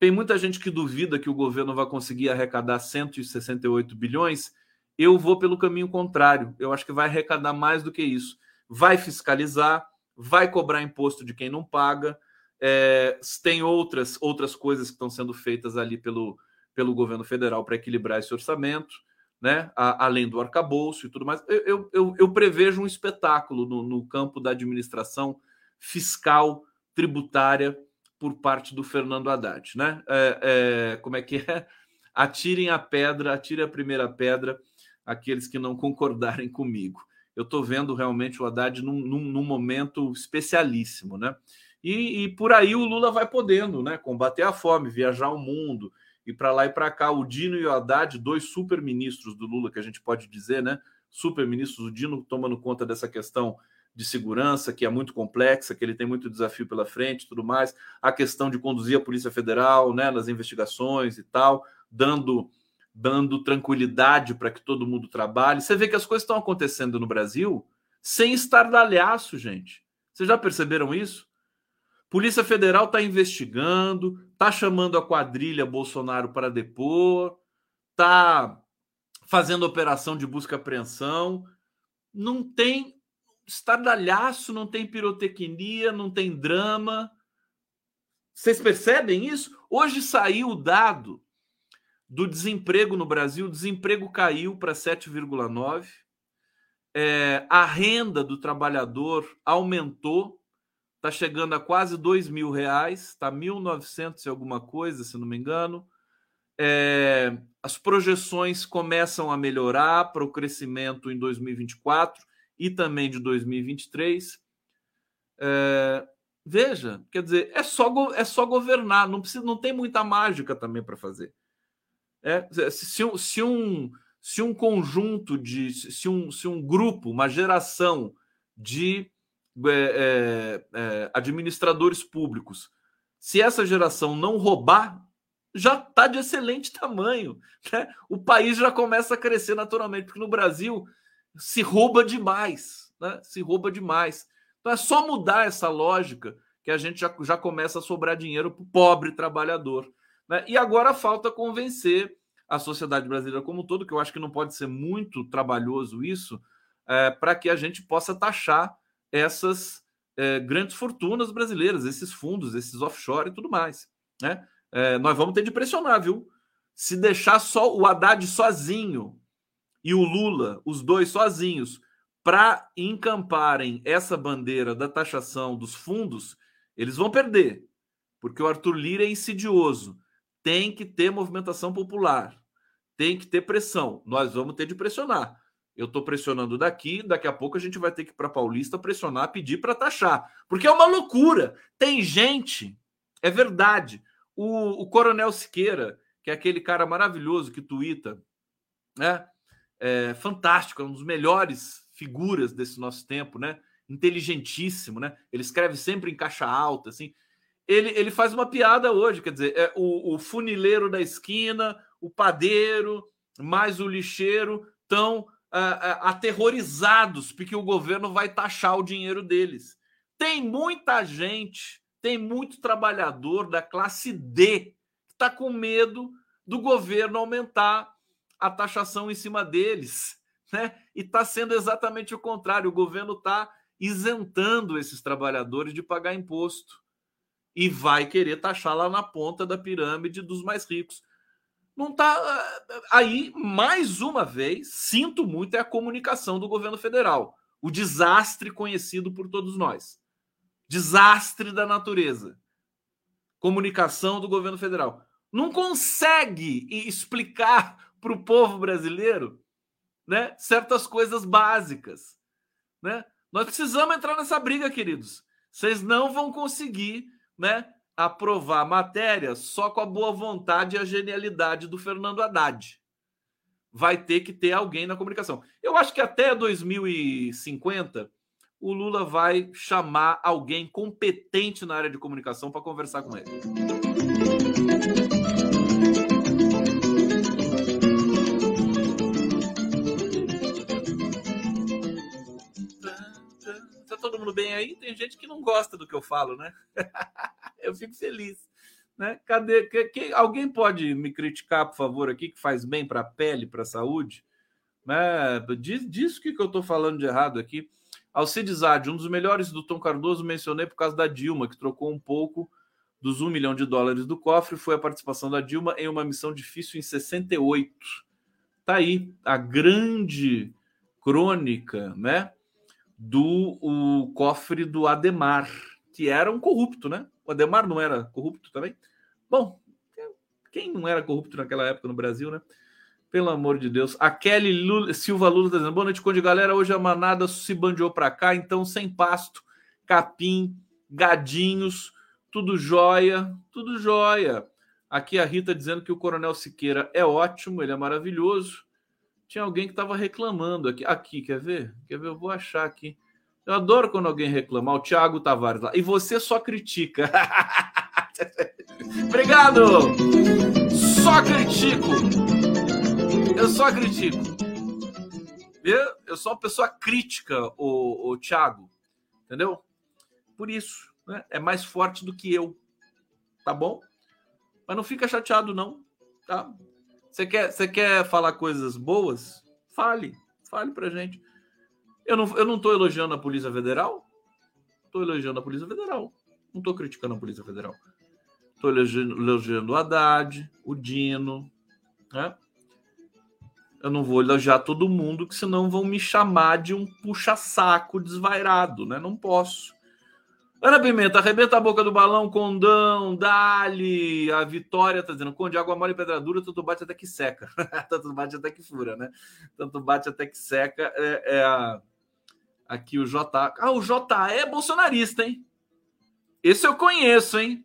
tem muita gente que duvida que o governo vai conseguir arrecadar 168 bilhões. Eu vou pelo caminho contrário. Eu acho que vai arrecadar mais do que isso. Vai fiscalizar, vai cobrar imposto de quem não paga. É, tem outras, outras coisas que estão sendo feitas ali pelo, pelo governo federal para equilibrar esse orçamento, né? A, além do arcabouço e tudo mais. Eu, eu, eu, prevejo um espetáculo no, no campo da administração fiscal, tributária por parte do Fernando Haddad, né? É, é, como é que é? Atirem a pedra, atirem a primeira pedra aqueles que não concordarem comigo. Eu estou vendo realmente o Haddad num, num, num momento especialíssimo, né? E, e, por aí o Lula vai podendo, né? Combater a fome, viajar o mundo, e para lá e para cá. O Dino e o Haddad, dois super ministros do Lula, que a gente pode dizer, né? Super ministros, o Dino tomando conta dessa questão de segurança, que é muito complexa, que ele tem muito desafio pela frente tudo mais, a questão de conduzir a Polícia Federal né, nas investigações e tal, dando, dando tranquilidade para que todo mundo trabalhe. Você vê que as coisas estão acontecendo no Brasil sem estardalhaço, gente. Vocês já perceberam isso? Polícia Federal está investigando, está chamando a quadrilha Bolsonaro para depor, está fazendo operação de busca e apreensão. Não tem estardalhaço, não tem pirotecnia, não tem drama. Vocês percebem isso? Hoje saiu o dado do desemprego no Brasil, o desemprego caiu para 7,9. É, a renda do trabalhador aumentou, está chegando a quase 2 mil reais, está 1.900 e alguma coisa, se não me engano. É, as projeções começam a melhorar para o crescimento em 2024 e também de 2023. É, veja, quer dizer, é só, é só governar, não precisa, não tem muita mágica também para fazer. É, se, se, um, se um conjunto de. Se um, se um grupo, uma geração de é, é, é, administradores públicos, se essa geração não roubar, já está de excelente tamanho. Né? O país já começa a crescer naturalmente, porque no Brasil se rouba demais. Né? Se rouba demais. Então é só mudar essa lógica que a gente já, já começa a sobrar dinheiro para o pobre trabalhador. Né? E agora falta convencer a sociedade brasileira como um todo, que eu acho que não pode ser muito trabalhoso isso, é, para que a gente possa taxar essas é, grandes fortunas brasileiras, esses fundos, esses offshore e tudo mais. Né? É, nós vamos ter de pressionar, viu? Se deixar só o Haddad sozinho e o Lula, os dois sozinhos, para encamparem essa bandeira da taxação dos fundos, eles vão perder, porque o Arthur Lira é insidioso tem que ter movimentação popular, tem que ter pressão. Nós vamos ter de pressionar. Eu estou pressionando daqui, daqui a pouco a gente vai ter que ir para Paulista pressionar, pedir para taxar, porque é uma loucura. Tem gente, é verdade. O, o Coronel Siqueira, que é aquele cara maravilhoso que tuita, né? É, fantástico, é um dos melhores figuras desse nosso tempo, né? Inteligentíssimo, né? Ele escreve sempre em caixa alta, assim ele, ele faz uma piada hoje, quer dizer, é o, o funileiro da esquina, o padeiro, mais o lixeiro estão aterrorizados porque o governo vai taxar o dinheiro deles. Tem muita gente, tem muito trabalhador da classe D que está com medo do governo aumentar a taxação em cima deles, né? E está sendo exatamente o contrário. O governo está isentando esses trabalhadores de pagar imposto e vai querer taxar lá na ponta da pirâmide dos mais ricos. Não tá eh, aí mais uma vez, sinto muito é a comunicação do governo federal, o desastre conhecido por todos nós. Desastre da natureza. Comunicação do governo federal. Não consegue explicar para o povo brasileiro, né, certas coisas básicas, né? Nós precisamos entrar nessa briga, queridos. Vocês não vão conseguir né, aprovar matéria só com a boa vontade e a genialidade do Fernando Haddad. Vai ter que ter alguém na comunicação. Eu acho que até 2050 o Lula vai chamar alguém competente na área de comunicação para conversar com ele. Mundo bem aí? Tem gente que não gosta do que eu falo, né? eu fico feliz. Né? Cadê? Que, que, alguém pode me criticar, por favor, aqui, que faz bem para a pele, para a saúde? Né? Diz, diz o que, que eu estou falando de errado aqui. Alcides Adi, um dos melhores do Tom Cardoso, mencionei por causa da Dilma, que trocou um pouco dos um milhão de dólares do cofre, foi a participação da Dilma em uma missão difícil em 68. Tá aí a grande crônica, né? Do o cofre do Ademar, que era um corrupto, né? O Ademar não era corrupto também? Bom, quem não era corrupto naquela época no Brasil, né? Pelo amor de Deus. A Kelly Lula, Silva Lula tá dizendo: boa noite, Conde Galera. Hoje a manada se bandeou para cá, então sem pasto, capim, gadinhos, tudo jóia, tudo jóia. Aqui a Rita dizendo que o Coronel Siqueira é ótimo, ele é maravilhoso tinha alguém que estava reclamando aqui. Aqui, quer ver? Quer ver? Eu vou achar aqui. Eu adoro quando alguém reclama. O Thiago Tavares lá. E você só critica. Obrigado! Só critico. Eu só critico. Eu, eu sou uma pessoa crítica, o, o Thiago. Entendeu? Por isso. Né? É mais forte do que eu. Tá bom? Mas não fica chateado, não. Tá? Você quer, você quer falar coisas boas? Fale, fale pra gente. Eu não, eu não tô elogiando a Polícia Federal. Tô elogiando a Polícia Federal. Não tô criticando a Polícia Federal. Estou elogiando o Haddad, o Dino, né? Eu não vou elogiar todo mundo, que senão vão me chamar de um puxa-saco desvairado, né? Não posso. Ana Pimenta, arrebenta a boca do balão, Condão, Dali, a Vitória tá dizendo, Conde, água mole e pedra dura, tanto bate até que seca. tanto bate até que fura, né? Tanto bate até que seca. É, é. Aqui o J. Ah, o J é bolsonarista, hein? Esse eu conheço, hein?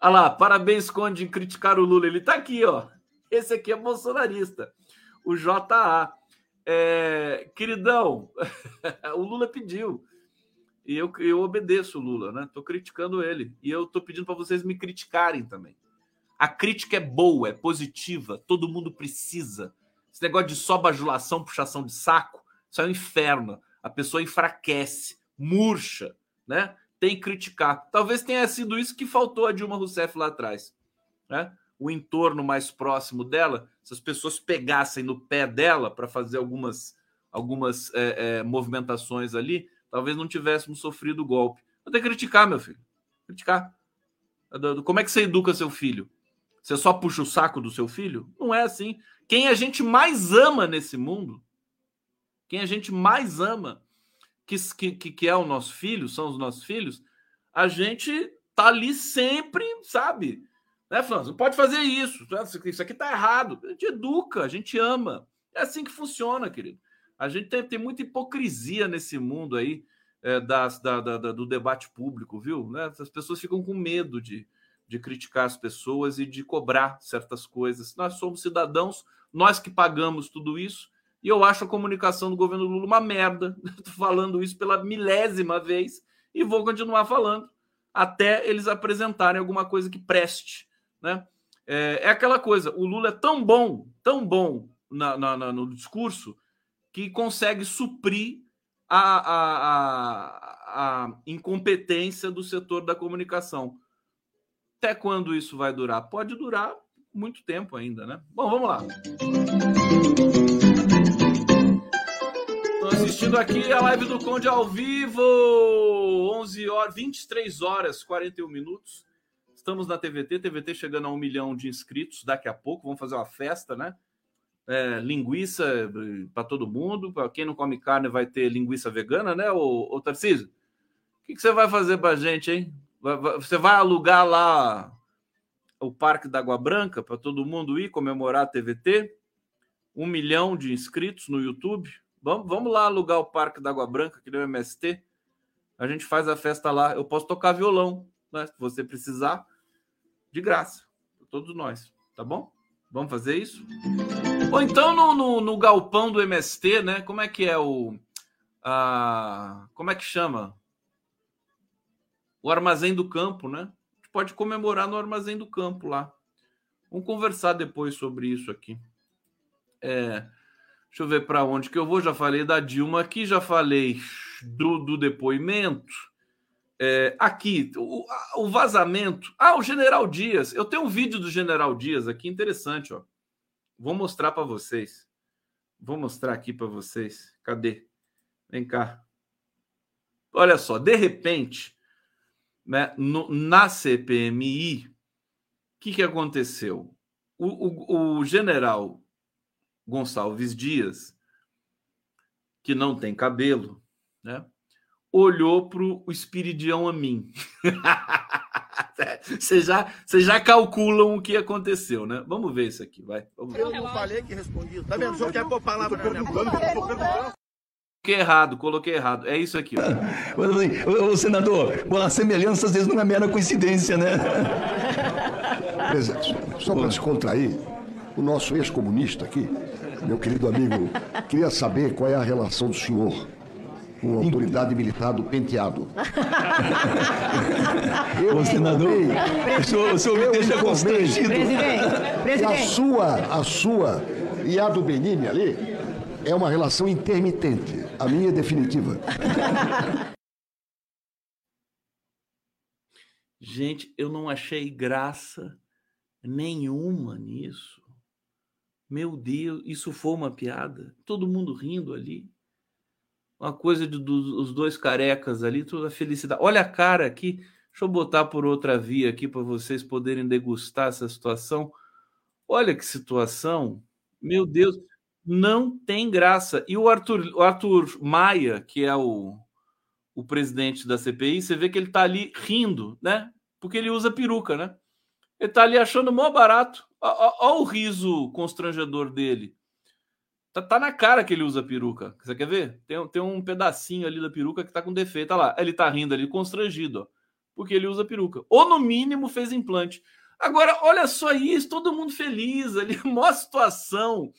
Olha lá, parabéns, Conde, em criticar o Lula. Ele tá aqui, ó. Esse aqui é bolsonarista. O JA. É... Queridão, o Lula pediu e eu, eu obedeço o Lula, né? Tô criticando ele. E eu tô pedindo para vocês me criticarem também. A crítica é boa, é positiva, todo mundo precisa. Esse negócio de só bajulação, puxação de saco, isso é um inferno. A pessoa enfraquece, murcha, né? Tem que criticar. Talvez tenha sido isso que faltou a Dilma Rousseff lá atrás, né? O entorno mais próximo dela, se as pessoas pegassem no pé dela para fazer algumas, algumas é, é, movimentações ali, talvez não tivéssemos sofrido o golpe. Que criticar, meu filho. Criticar. Como é que você educa seu filho? Você só puxa o saco do seu filho? Não é assim. Quem a gente mais ama nesse mundo, quem a gente mais ama, que, que, que é o nosso filho, são os nossos filhos, a gente tá ali sempre, sabe? Né, Franz? Não pode fazer isso. Isso aqui tá errado. A gente educa, a gente ama. É assim que funciona, querido. A gente tem, tem muita hipocrisia nesse mundo aí é, das, da, da, do debate público, viu? Né? As pessoas ficam com medo de, de criticar as pessoas e de cobrar certas coisas. Nós somos cidadãos, nós que pagamos tudo isso, e eu acho a comunicação do governo Lula uma merda. Estou falando isso pela milésima vez e vou continuar falando até eles apresentarem alguma coisa que preste. Né? É, é aquela coisa: o Lula é tão bom, tão bom na, na, na, no discurso, que consegue suprir a, a, a, a, incompetência do setor da comunicação. Até quando isso vai durar? Pode durar muito tempo ainda, né? Bom, vamos lá. Estou assistindo aqui a live do Conde ao vivo, 11 horas, 23 horas, 41 minutos. Estamos na TVT, TVT chegando a um milhão de inscritos daqui a pouco. Vamos fazer uma festa, né? É, linguiça eh, para todo mundo. Para quem não come carne, vai ter linguiça vegana, né, ô, ô Tarcísio? O que, que você vai fazer para a gente, hein? Você vai alugar lá o Parque da Água Branca para todo mundo ir comemorar a TVT? Um milhão de inscritos no YouTube. Vamos, vamos lá alugar o Parque da Água Branca, que é o MST. A gente faz a festa lá. Eu posso tocar violão, né? Se você precisar, de graça. Todos nós, tá bom? Vamos fazer isso? Ou então no, no, no, galpão do MST, né? Como é que é o. A, como é que chama? O armazém do campo, né? A gente pode comemorar no armazém do campo lá. Vamos conversar depois sobre isso aqui. É, deixa eu ver para onde que eu vou. Já falei da Dilma aqui, já falei do, do depoimento. É, aqui, o, o, vazamento. Ah, o General Dias. Eu tenho um vídeo do General Dias aqui interessante, ó. Vou mostrar para vocês. Vou mostrar aqui para vocês. Cadê? Vem cá. Olha só, de repente, né, no, na CPMI, o que, que aconteceu? O, o, o general Gonçalves Dias, que não tem cabelo, né, olhou para o Espiridião a mim. Vocês já, vocês já calculam o que aconteceu, né? Vamos ver isso aqui, vai. Vamos eu não falei que respondi. Tá vendo? O senhor quer pôr palavra na minha boca? Coloquei errado, coloquei errado. É isso aqui. Ó. Ô, senador, a semelhança às vezes não é mera coincidência, né? Presidente, só para descontrair, o nosso ex-comunista aqui, meu querido amigo, queria saber qual é a relação do senhor com a autoridade militar do penteado. eu Ô, senador, o senhor, o senhor me deixa constrangido. Presidente, presidente. A sua, a sua e a do Benini ali é uma relação intermitente. A minha é definitiva. Gente, eu não achei graça nenhuma nisso. Meu Deus, isso foi uma piada. Todo mundo rindo ali uma coisa dos do, dois carecas ali, toda a felicidade. Olha a cara aqui. Deixa eu botar por outra via aqui para vocês poderem degustar essa situação. Olha que situação. Meu Deus, não tem graça. E o Arthur, o Arthur Maia, que é o, o presidente da CPI, você vê que ele está ali rindo, né? Porque ele usa peruca, né? Ele está ali achando mó barato. Olha o riso constrangedor dele. Tá, tá, na cara que ele usa peruca. Você quer ver? Tem, tem um pedacinho ali da peruca que tá com defeito. Olha lá. Ele tá rindo ali, constrangido, ó, porque ele usa peruca. Ou no mínimo fez implante. Agora, olha só isso, todo mundo feliz ali, maior situação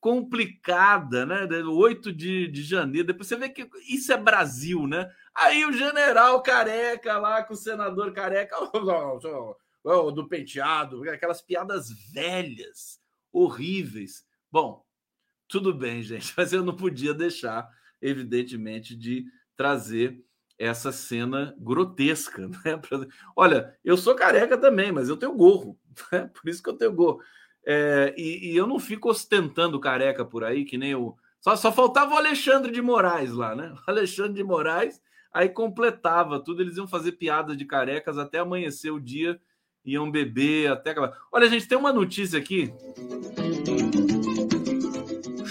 complicada, né? 8 de, de janeiro. Depois você vê que isso é Brasil, né? Aí o general careca lá com o senador careca do penteado, aquelas piadas velhas, horríveis. Bom, tudo bem, gente, mas eu não podia deixar, evidentemente, de trazer essa cena grotesca, né? Olha, eu sou careca também, mas eu tenho gorro, né? por isso que eu tenho gorro. É, e, e, eu não fico ostentando careca por aí, que nem o. Só, só faltava o Alexandre de Moraes lá, né? O Alexandre de Moraes, aí completava tudo, eles iam fazer piada de carecas até amanhecer o dia, iam beber até acabar. Olha, gente, tem uma notícia aqui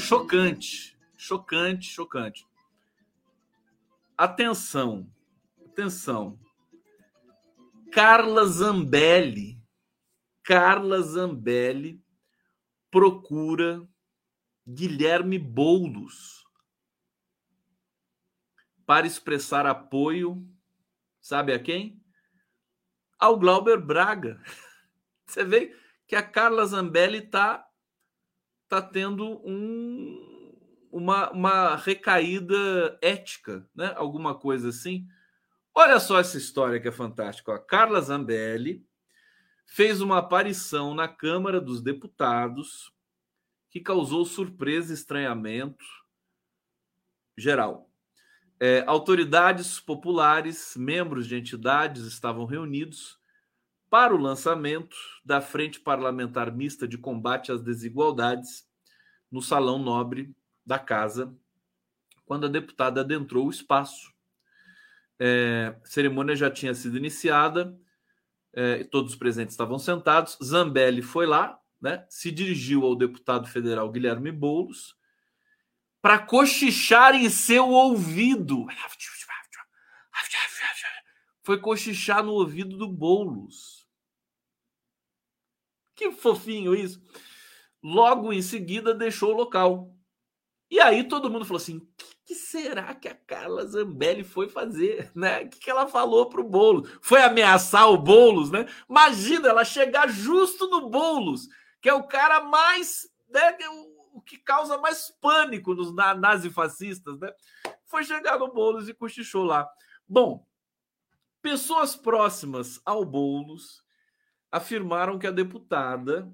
chocante, chocante, chocante. Atenção, atenção. Carla Zambelli, Carla Zambelli procura Guilherme Boulos para expressar apoio, sabe a quem? Ao Glauber Braga. Você vê que a Carla Zambelli está está tendo um, uma, uma recaída ética, né? alguma coisa assim. Olha só essa história que é fantástica. A Carla Zambelli fez uma aparição na Câmara dos Deputados que causou surpresa e estranhamento geral. É, autoridades populares, membros de entidades estavam reunidos para o lançamento da Frente Parlamentar Mista de Combate às Desigualdades no Salão Nobre da Casa, quando a deputada adentrou o espaço. É, a cerimônia já tinha sido iniciada, é, todos os presentes estavam sentados. Zambelli foi lá, né, se dirigiu ao deputado federal Guilherme Boulos para cochichar em seu ouvido. Foi cochichar no ouvido do Boulos. Que fofinho isso. Logo em seguida, deixou o local. E aí todo mundo falou assim: o que, que, será que a Carla Zambelli foi fazer? Né? O que, que ela falou para o Boulos? Foi ameaçar o Boulos, né? Imagina ela chegar justo no Boulos, que é o cara mais. Né, é o que causa mais pânico nos nazifascistas, né? Foi chegar no Boulos e cochichou lá. Bom, pessoas próximas ao Boulos afirmaram que a deputada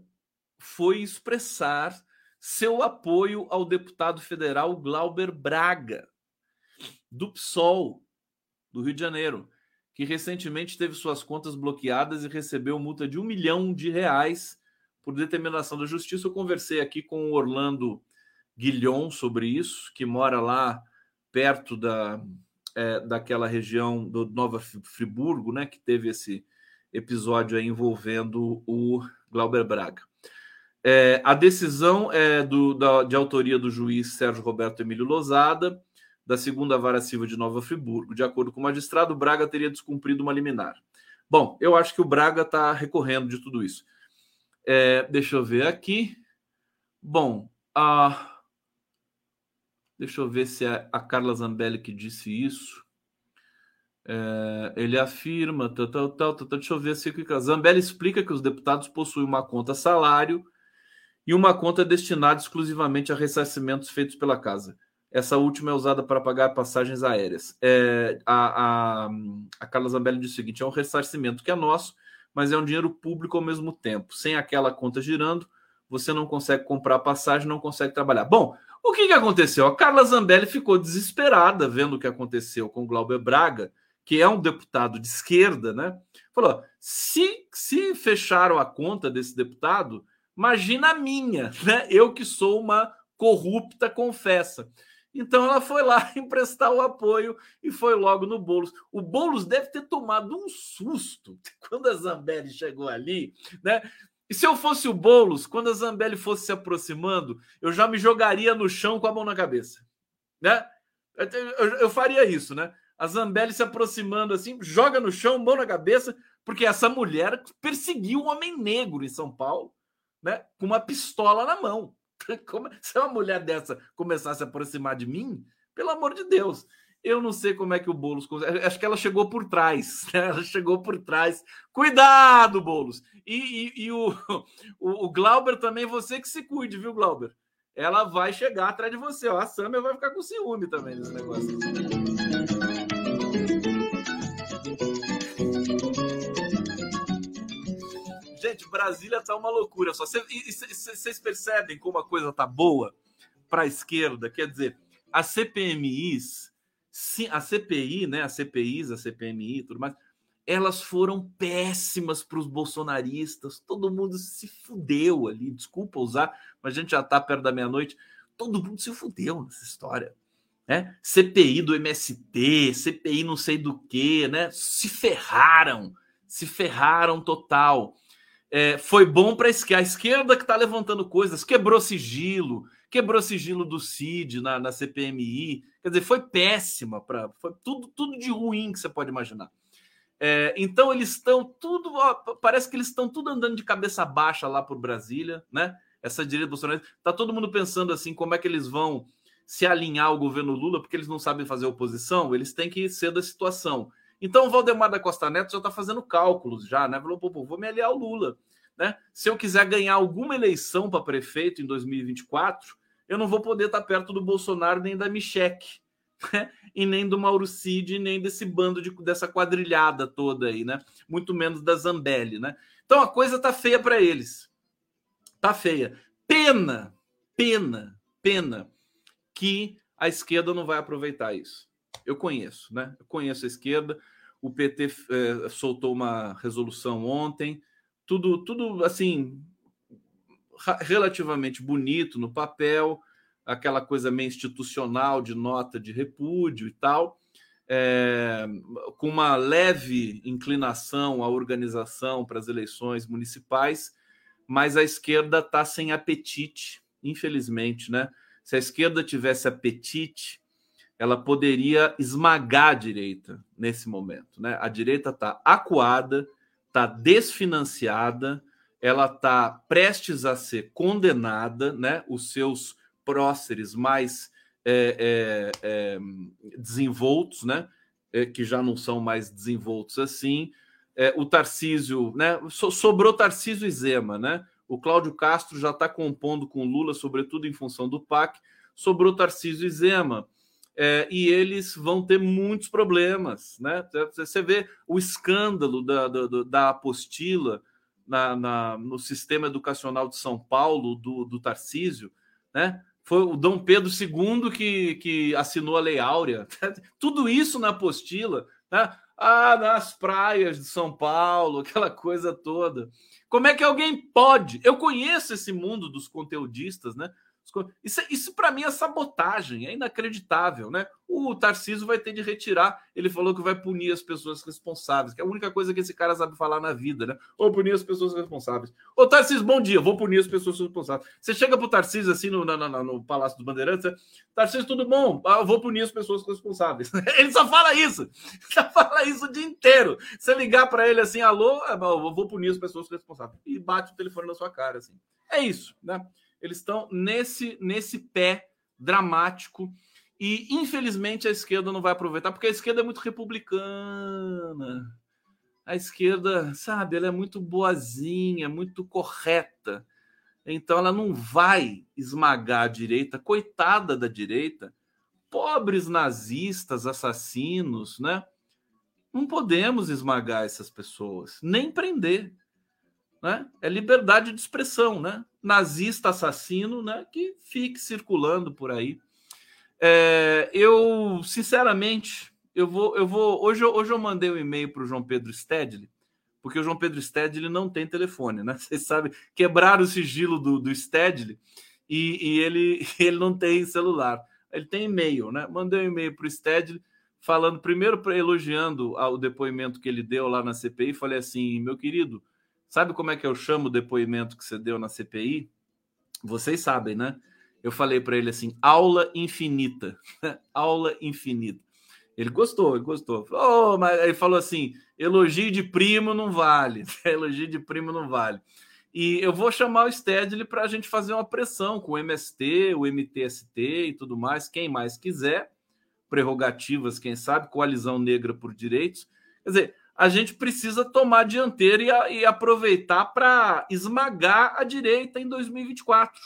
foi expressar seu apoio ao deputado federal Glauber Braga, do PSOL, do Rio de Janeiro, que recentemente teve suas contas bloqueadas e recebeu multa de um milhão de reais por determinação da justiça. Eu conversei aqui com o Orlando Guilhom sobre isso, que mora lá perto da, é, daquela região do Nova Friburgo, né, que teve esse, episódio envolvendo o Glauber Braga. É, a decisão é do, da, de autoria do juiz Sérgio Roberto Emílio Lozada, da segunda vara civil de Nova Friburgo. De acordo com o magistrado, Braga teria descumprido uma liminar. Bom, eu acho que o Braga está recorrendo de tudo isso. É, deixa eu ver aqui. Bom, a... deixa eu ver se é a Carla Zambelli que disse isso. É, ele afirma, tal, tal, tal, tal, deixa eu ver se a Zambelli explica que os deputados possuem uma conta salário e uma conta destinada exclusivamente a ressarcimentos feitos pela casa. Essa última é usada para pagar passagens aéreas. É, a, a, a Carla Zambelli diz o seguinte: é um ressarcimento que é nosso, mas é um dinheiro público ao mesmo tempo. Sem aquela conta girando, você não consegue comprar passagem, não consegue trabalhar. Bom, o que, que aconteceu? A Carla Zambelli ficou desesperada vendo o que aconteceu com o Glauber Braga que é um deputado de esquerda, né? Falou: se, se fecharam a conta desse deputado, imagina a minha, né? Eu que sou uma corrupta confessa. Então ela foi lá emprestar o apoio e foi logo no Boulos. O Boulos deve ter tomado um susto quando a Zambelli chegou ali, né? E se eu fosse o Boulos, quando a Zambelli fosse se aproximando, eu já me jogaria no chão com a mão na cabeça, né? Eu, eu faria isso, né? A Zambelli se aproximando assim, joga no chão, mão na cabeça, porque essa mulher perseguiu um homem negro em São Paulo, né? Com uma pistola na mão. Como, se uma mulher dessa começar a se aproximar de mim, pelo amor de Deus, eu não sei como é que o Boulos. Acho que ela chegou por trás. Né? Ela chegou por trás. Cuidado, Boulos! E, e, e o, o, o, Glauber também, você que se cuide, viu, Glauber? Ela vai chegar atrás de você. Ó. A Samia vai ficar com ciúme também nesse negócio. Gente, Brasília tá uma loucura só. Vocês percebem como a coisa tá boa para a esquerda? Quer dizer, as CPMIs, a CPI, né? As CPIs, a CPMI tudo mais, elas foram péssimas para os bolsonaristas. Todo mundo se fudeu ali. Desculpa usar, mas a gente já tá perto da meia-noite. Todo mundo se fudeu nessa história. Né? CPI do MST, CPI não sei do que, né? Se ferraram, se ferraram total é, foi bom para a esquerda. Que está levantando coisas, quebrou sigilo, quebrou sigilo do CID na, na CPMI. Quer dizer, foi péssima, foi tudo, tudo de ruim que você pode imaginar. É, então eles estão tudo, ó, parece que eles estão tudo andando de cabeça baixa lá por Brasília, né? Essa direita Bolsonaro, tá todo mundo pensando assim, como é que eles vão se alinhar ao governo Lula, porque eles não sabem fazer oposição, eles têm que ser da situação. Então o Valdemar da Costa Neto já está fazendo cálculos já, né? Falou, pô, pô, vou me aliar ao Lula. Né? Se eu quiser ganhar alguma eleição para prefeito em 2024, eu não vou poder estar tá perto do Bolsonaro nem da Michele, né? e nem do Mauro Cid, nem desse bando de, dessa quadrilhada toda aí, né? Muito menos da Zambelli, né? Então a coisa tá feia para eles. Tá feia. Pena, pena, pena que a esquerda não vai aproveitar isso. Eu conheço, né? Eu conheço a esquerda. O PT é, soltou uma resolução ontem, tudo, tudo assim relativamente bonito no papel, aquela coisa meio institucional de nota de repúdio e tal, é, com uma leve inclinação à organização para as eleições municipais, mas a esquerda está sem apetite, infelizmente, né? Se a esquerda tivesse apetite, ela poderia esmagar a direita nesse momento. Né? A direita está acuada, está desfinanciada, ela está prestes a ser condenada, né? os seus próceres mais é, é, é, desenvoltos, né? É, que já não são mais desenvoltos assim. É, o Tarcísio, né? So, sobrou Tarcísio e Zema, né? O Cláudio Castro já está compondo com Lula, sobretudo em função do PAC. Sobrou Tarcísio e Zema é, e eles vão ter muitos problemas. Né? Você vê o escândalo da, da, da apostila na, na, no sistema educacional de São Paulo, do, do Tarcísio, né? Foi o Dom Pedro II que, que assinou a Lei Áurea. Tudo isso na apostila, né? Ah, nas praias de São Paulo, aquela coisa toda. Como é que alguém pode? Eu conheço esse mundo dos conteudistas, né? Isso, isso para mim é sabotagem, é inacreditável, né? O Tarcísio vai ter de retirar. Ele falou que vai punir as pessoas responsáveis, que é a única coisa que esse cara sabe falar na vida, né? Ou punir as pessoas responsáveis. Ô, Tarcísio, bom dia, vou punir as pessoas responsáveis. Você chega pro Tarcísio assim no, no, no, no Palácio dos Bandeirantes, Tarcísio, tudo bom? Ah, vou punir as pessoas responsáveis. Ele só fala isso, só fala isso o dia inteiro. Você ligar para ele assim, alô, é, eu vou punir as pessoas responsáveis. E bate o telefone na sua cara, assim. É isso, né? Eles estão nesse, nesse pé dramático. E, infelizmente, a esquerda não vai aproveitar, porque a esquerda é muito republicana. A esquerda, sabe, ela é muito boazinha, muito correta. Então, ela não vai esmagar a direita, coitada da direita, pobres nazistas, assassinos, né? Não podemos esmagar essas pessoas, nem prender né? É liberdade de expressão, né? Nazista assassino, né? Que fique circulando por aí. É, eu, sinceramente, eu vou, eu vou. Hoje, hoje eu mandei um e-mail para o João Pedro Stedley, porque o João Pedro Stedley não tem telefone, né? Vocês sabem, quebraram o sigilo do, do Stedley e, e ele, ele não tem celular. Ele tem e-mail, né? Mandei um e-mail para o Stedley falando, primeiro elogiando o depoimento que ele deu lá na CPI. Falei assim, meu querido, sabe como é que eu chamo o depoimento que você deu na CPI? Vocês sabem, né? Eu falei para ele assim, aula infinita. aula infinita. Ele gostou, ele gostou. Oh, mas ele falou assim: elogio de primo não vale. elogio de primo não vale. E eu vou chamar o Stedley para a gente fazer uma pressão com o MST, o MTST e tudo mais, quem mais quiser, prerrogativas, quem sabe, coalizão negra por direitos. Quer dizer, a gente precisa tomar a dianteira e, e aproveitar para esmagar a direita em 2024.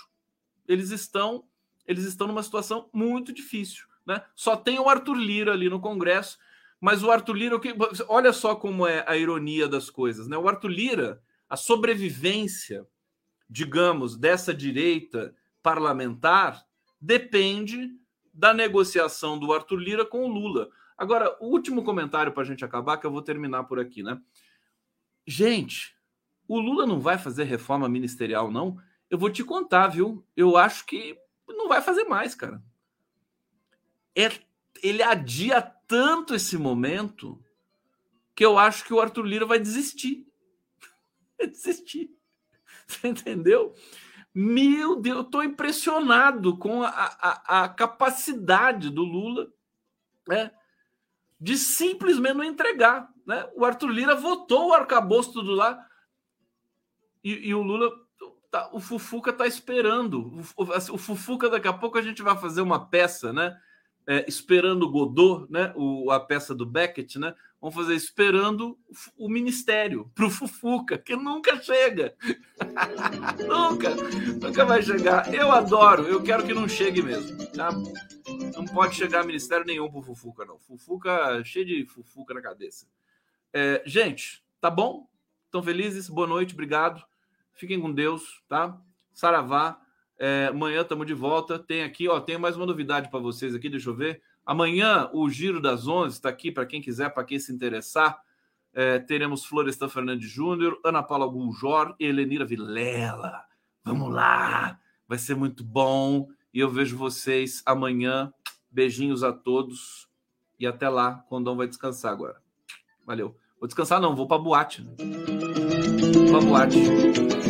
Eles estão, eles estão numa situação muito difícil. Né? Só tem o Arthur Lira ali no Congresso, mas o Arthur Lira, olha só como é a ironia das coisas. Né? O Arthur Lira a sobrevivência, digamos, dessa direita parlamentar depende da negociação do Arthur Lira com o Lula. Agora, o último comentário para a gente acabar, que eu vou terminar por aqui, né? Gente, o Lula não vai fazer reforma ministerial, não? Eu vou te contar, viu? Eu acho que não vai fazer mais, cara. É, ele adia tanto esse momento que eu acho que o Arthur Lira vai desistir. desistir. Você entendeu? Meu Deus, eu estou impressionado com a, a, a, capacidade do Lula né, de simplesmente não entregar. Né? O Arthur Lira votou o arcabouço tudo lá e, e o Lula, tá, o Fufuca está esperando. O, assim, o, Fufuca, daqui a pouco a gente vai fazer uma peça, né? É, esperando Godot, né? O, a peça do Beckett, né? Vamos fazer esperando o ministério para o Fufuca, que nunca chega. nunca, nunca vai chegar. Eu adoro, eu quero que não chegue mesmo. Tá? Não pode chegar ministério nenhum para o Fufuca, não. Fufuca, cheio de Fufuca na cabeça. É, gente, tá bom? Estão felizes? Boa noite, obrigado. Fiquem com Deus, tá? Saravá. É, amanhã estamos de volta. Tem aqui, ó, tem mais uma novidade para vocês aqui, deixa eu ver. Amanhã, o Giro das Onze está aqui para quem quiser, para quem se interessar. É, teremos Florestan Fernandes Júnior, Ana Paula Guljor e Helenira Vilela. Vamos lá! Vai ser muito bom. E eu vejo vocês amanhã. Beijinhos a todos. E até lá. Condão vai descansar agora. Valeu. Vou descansar, não, vou para boate. Para boate.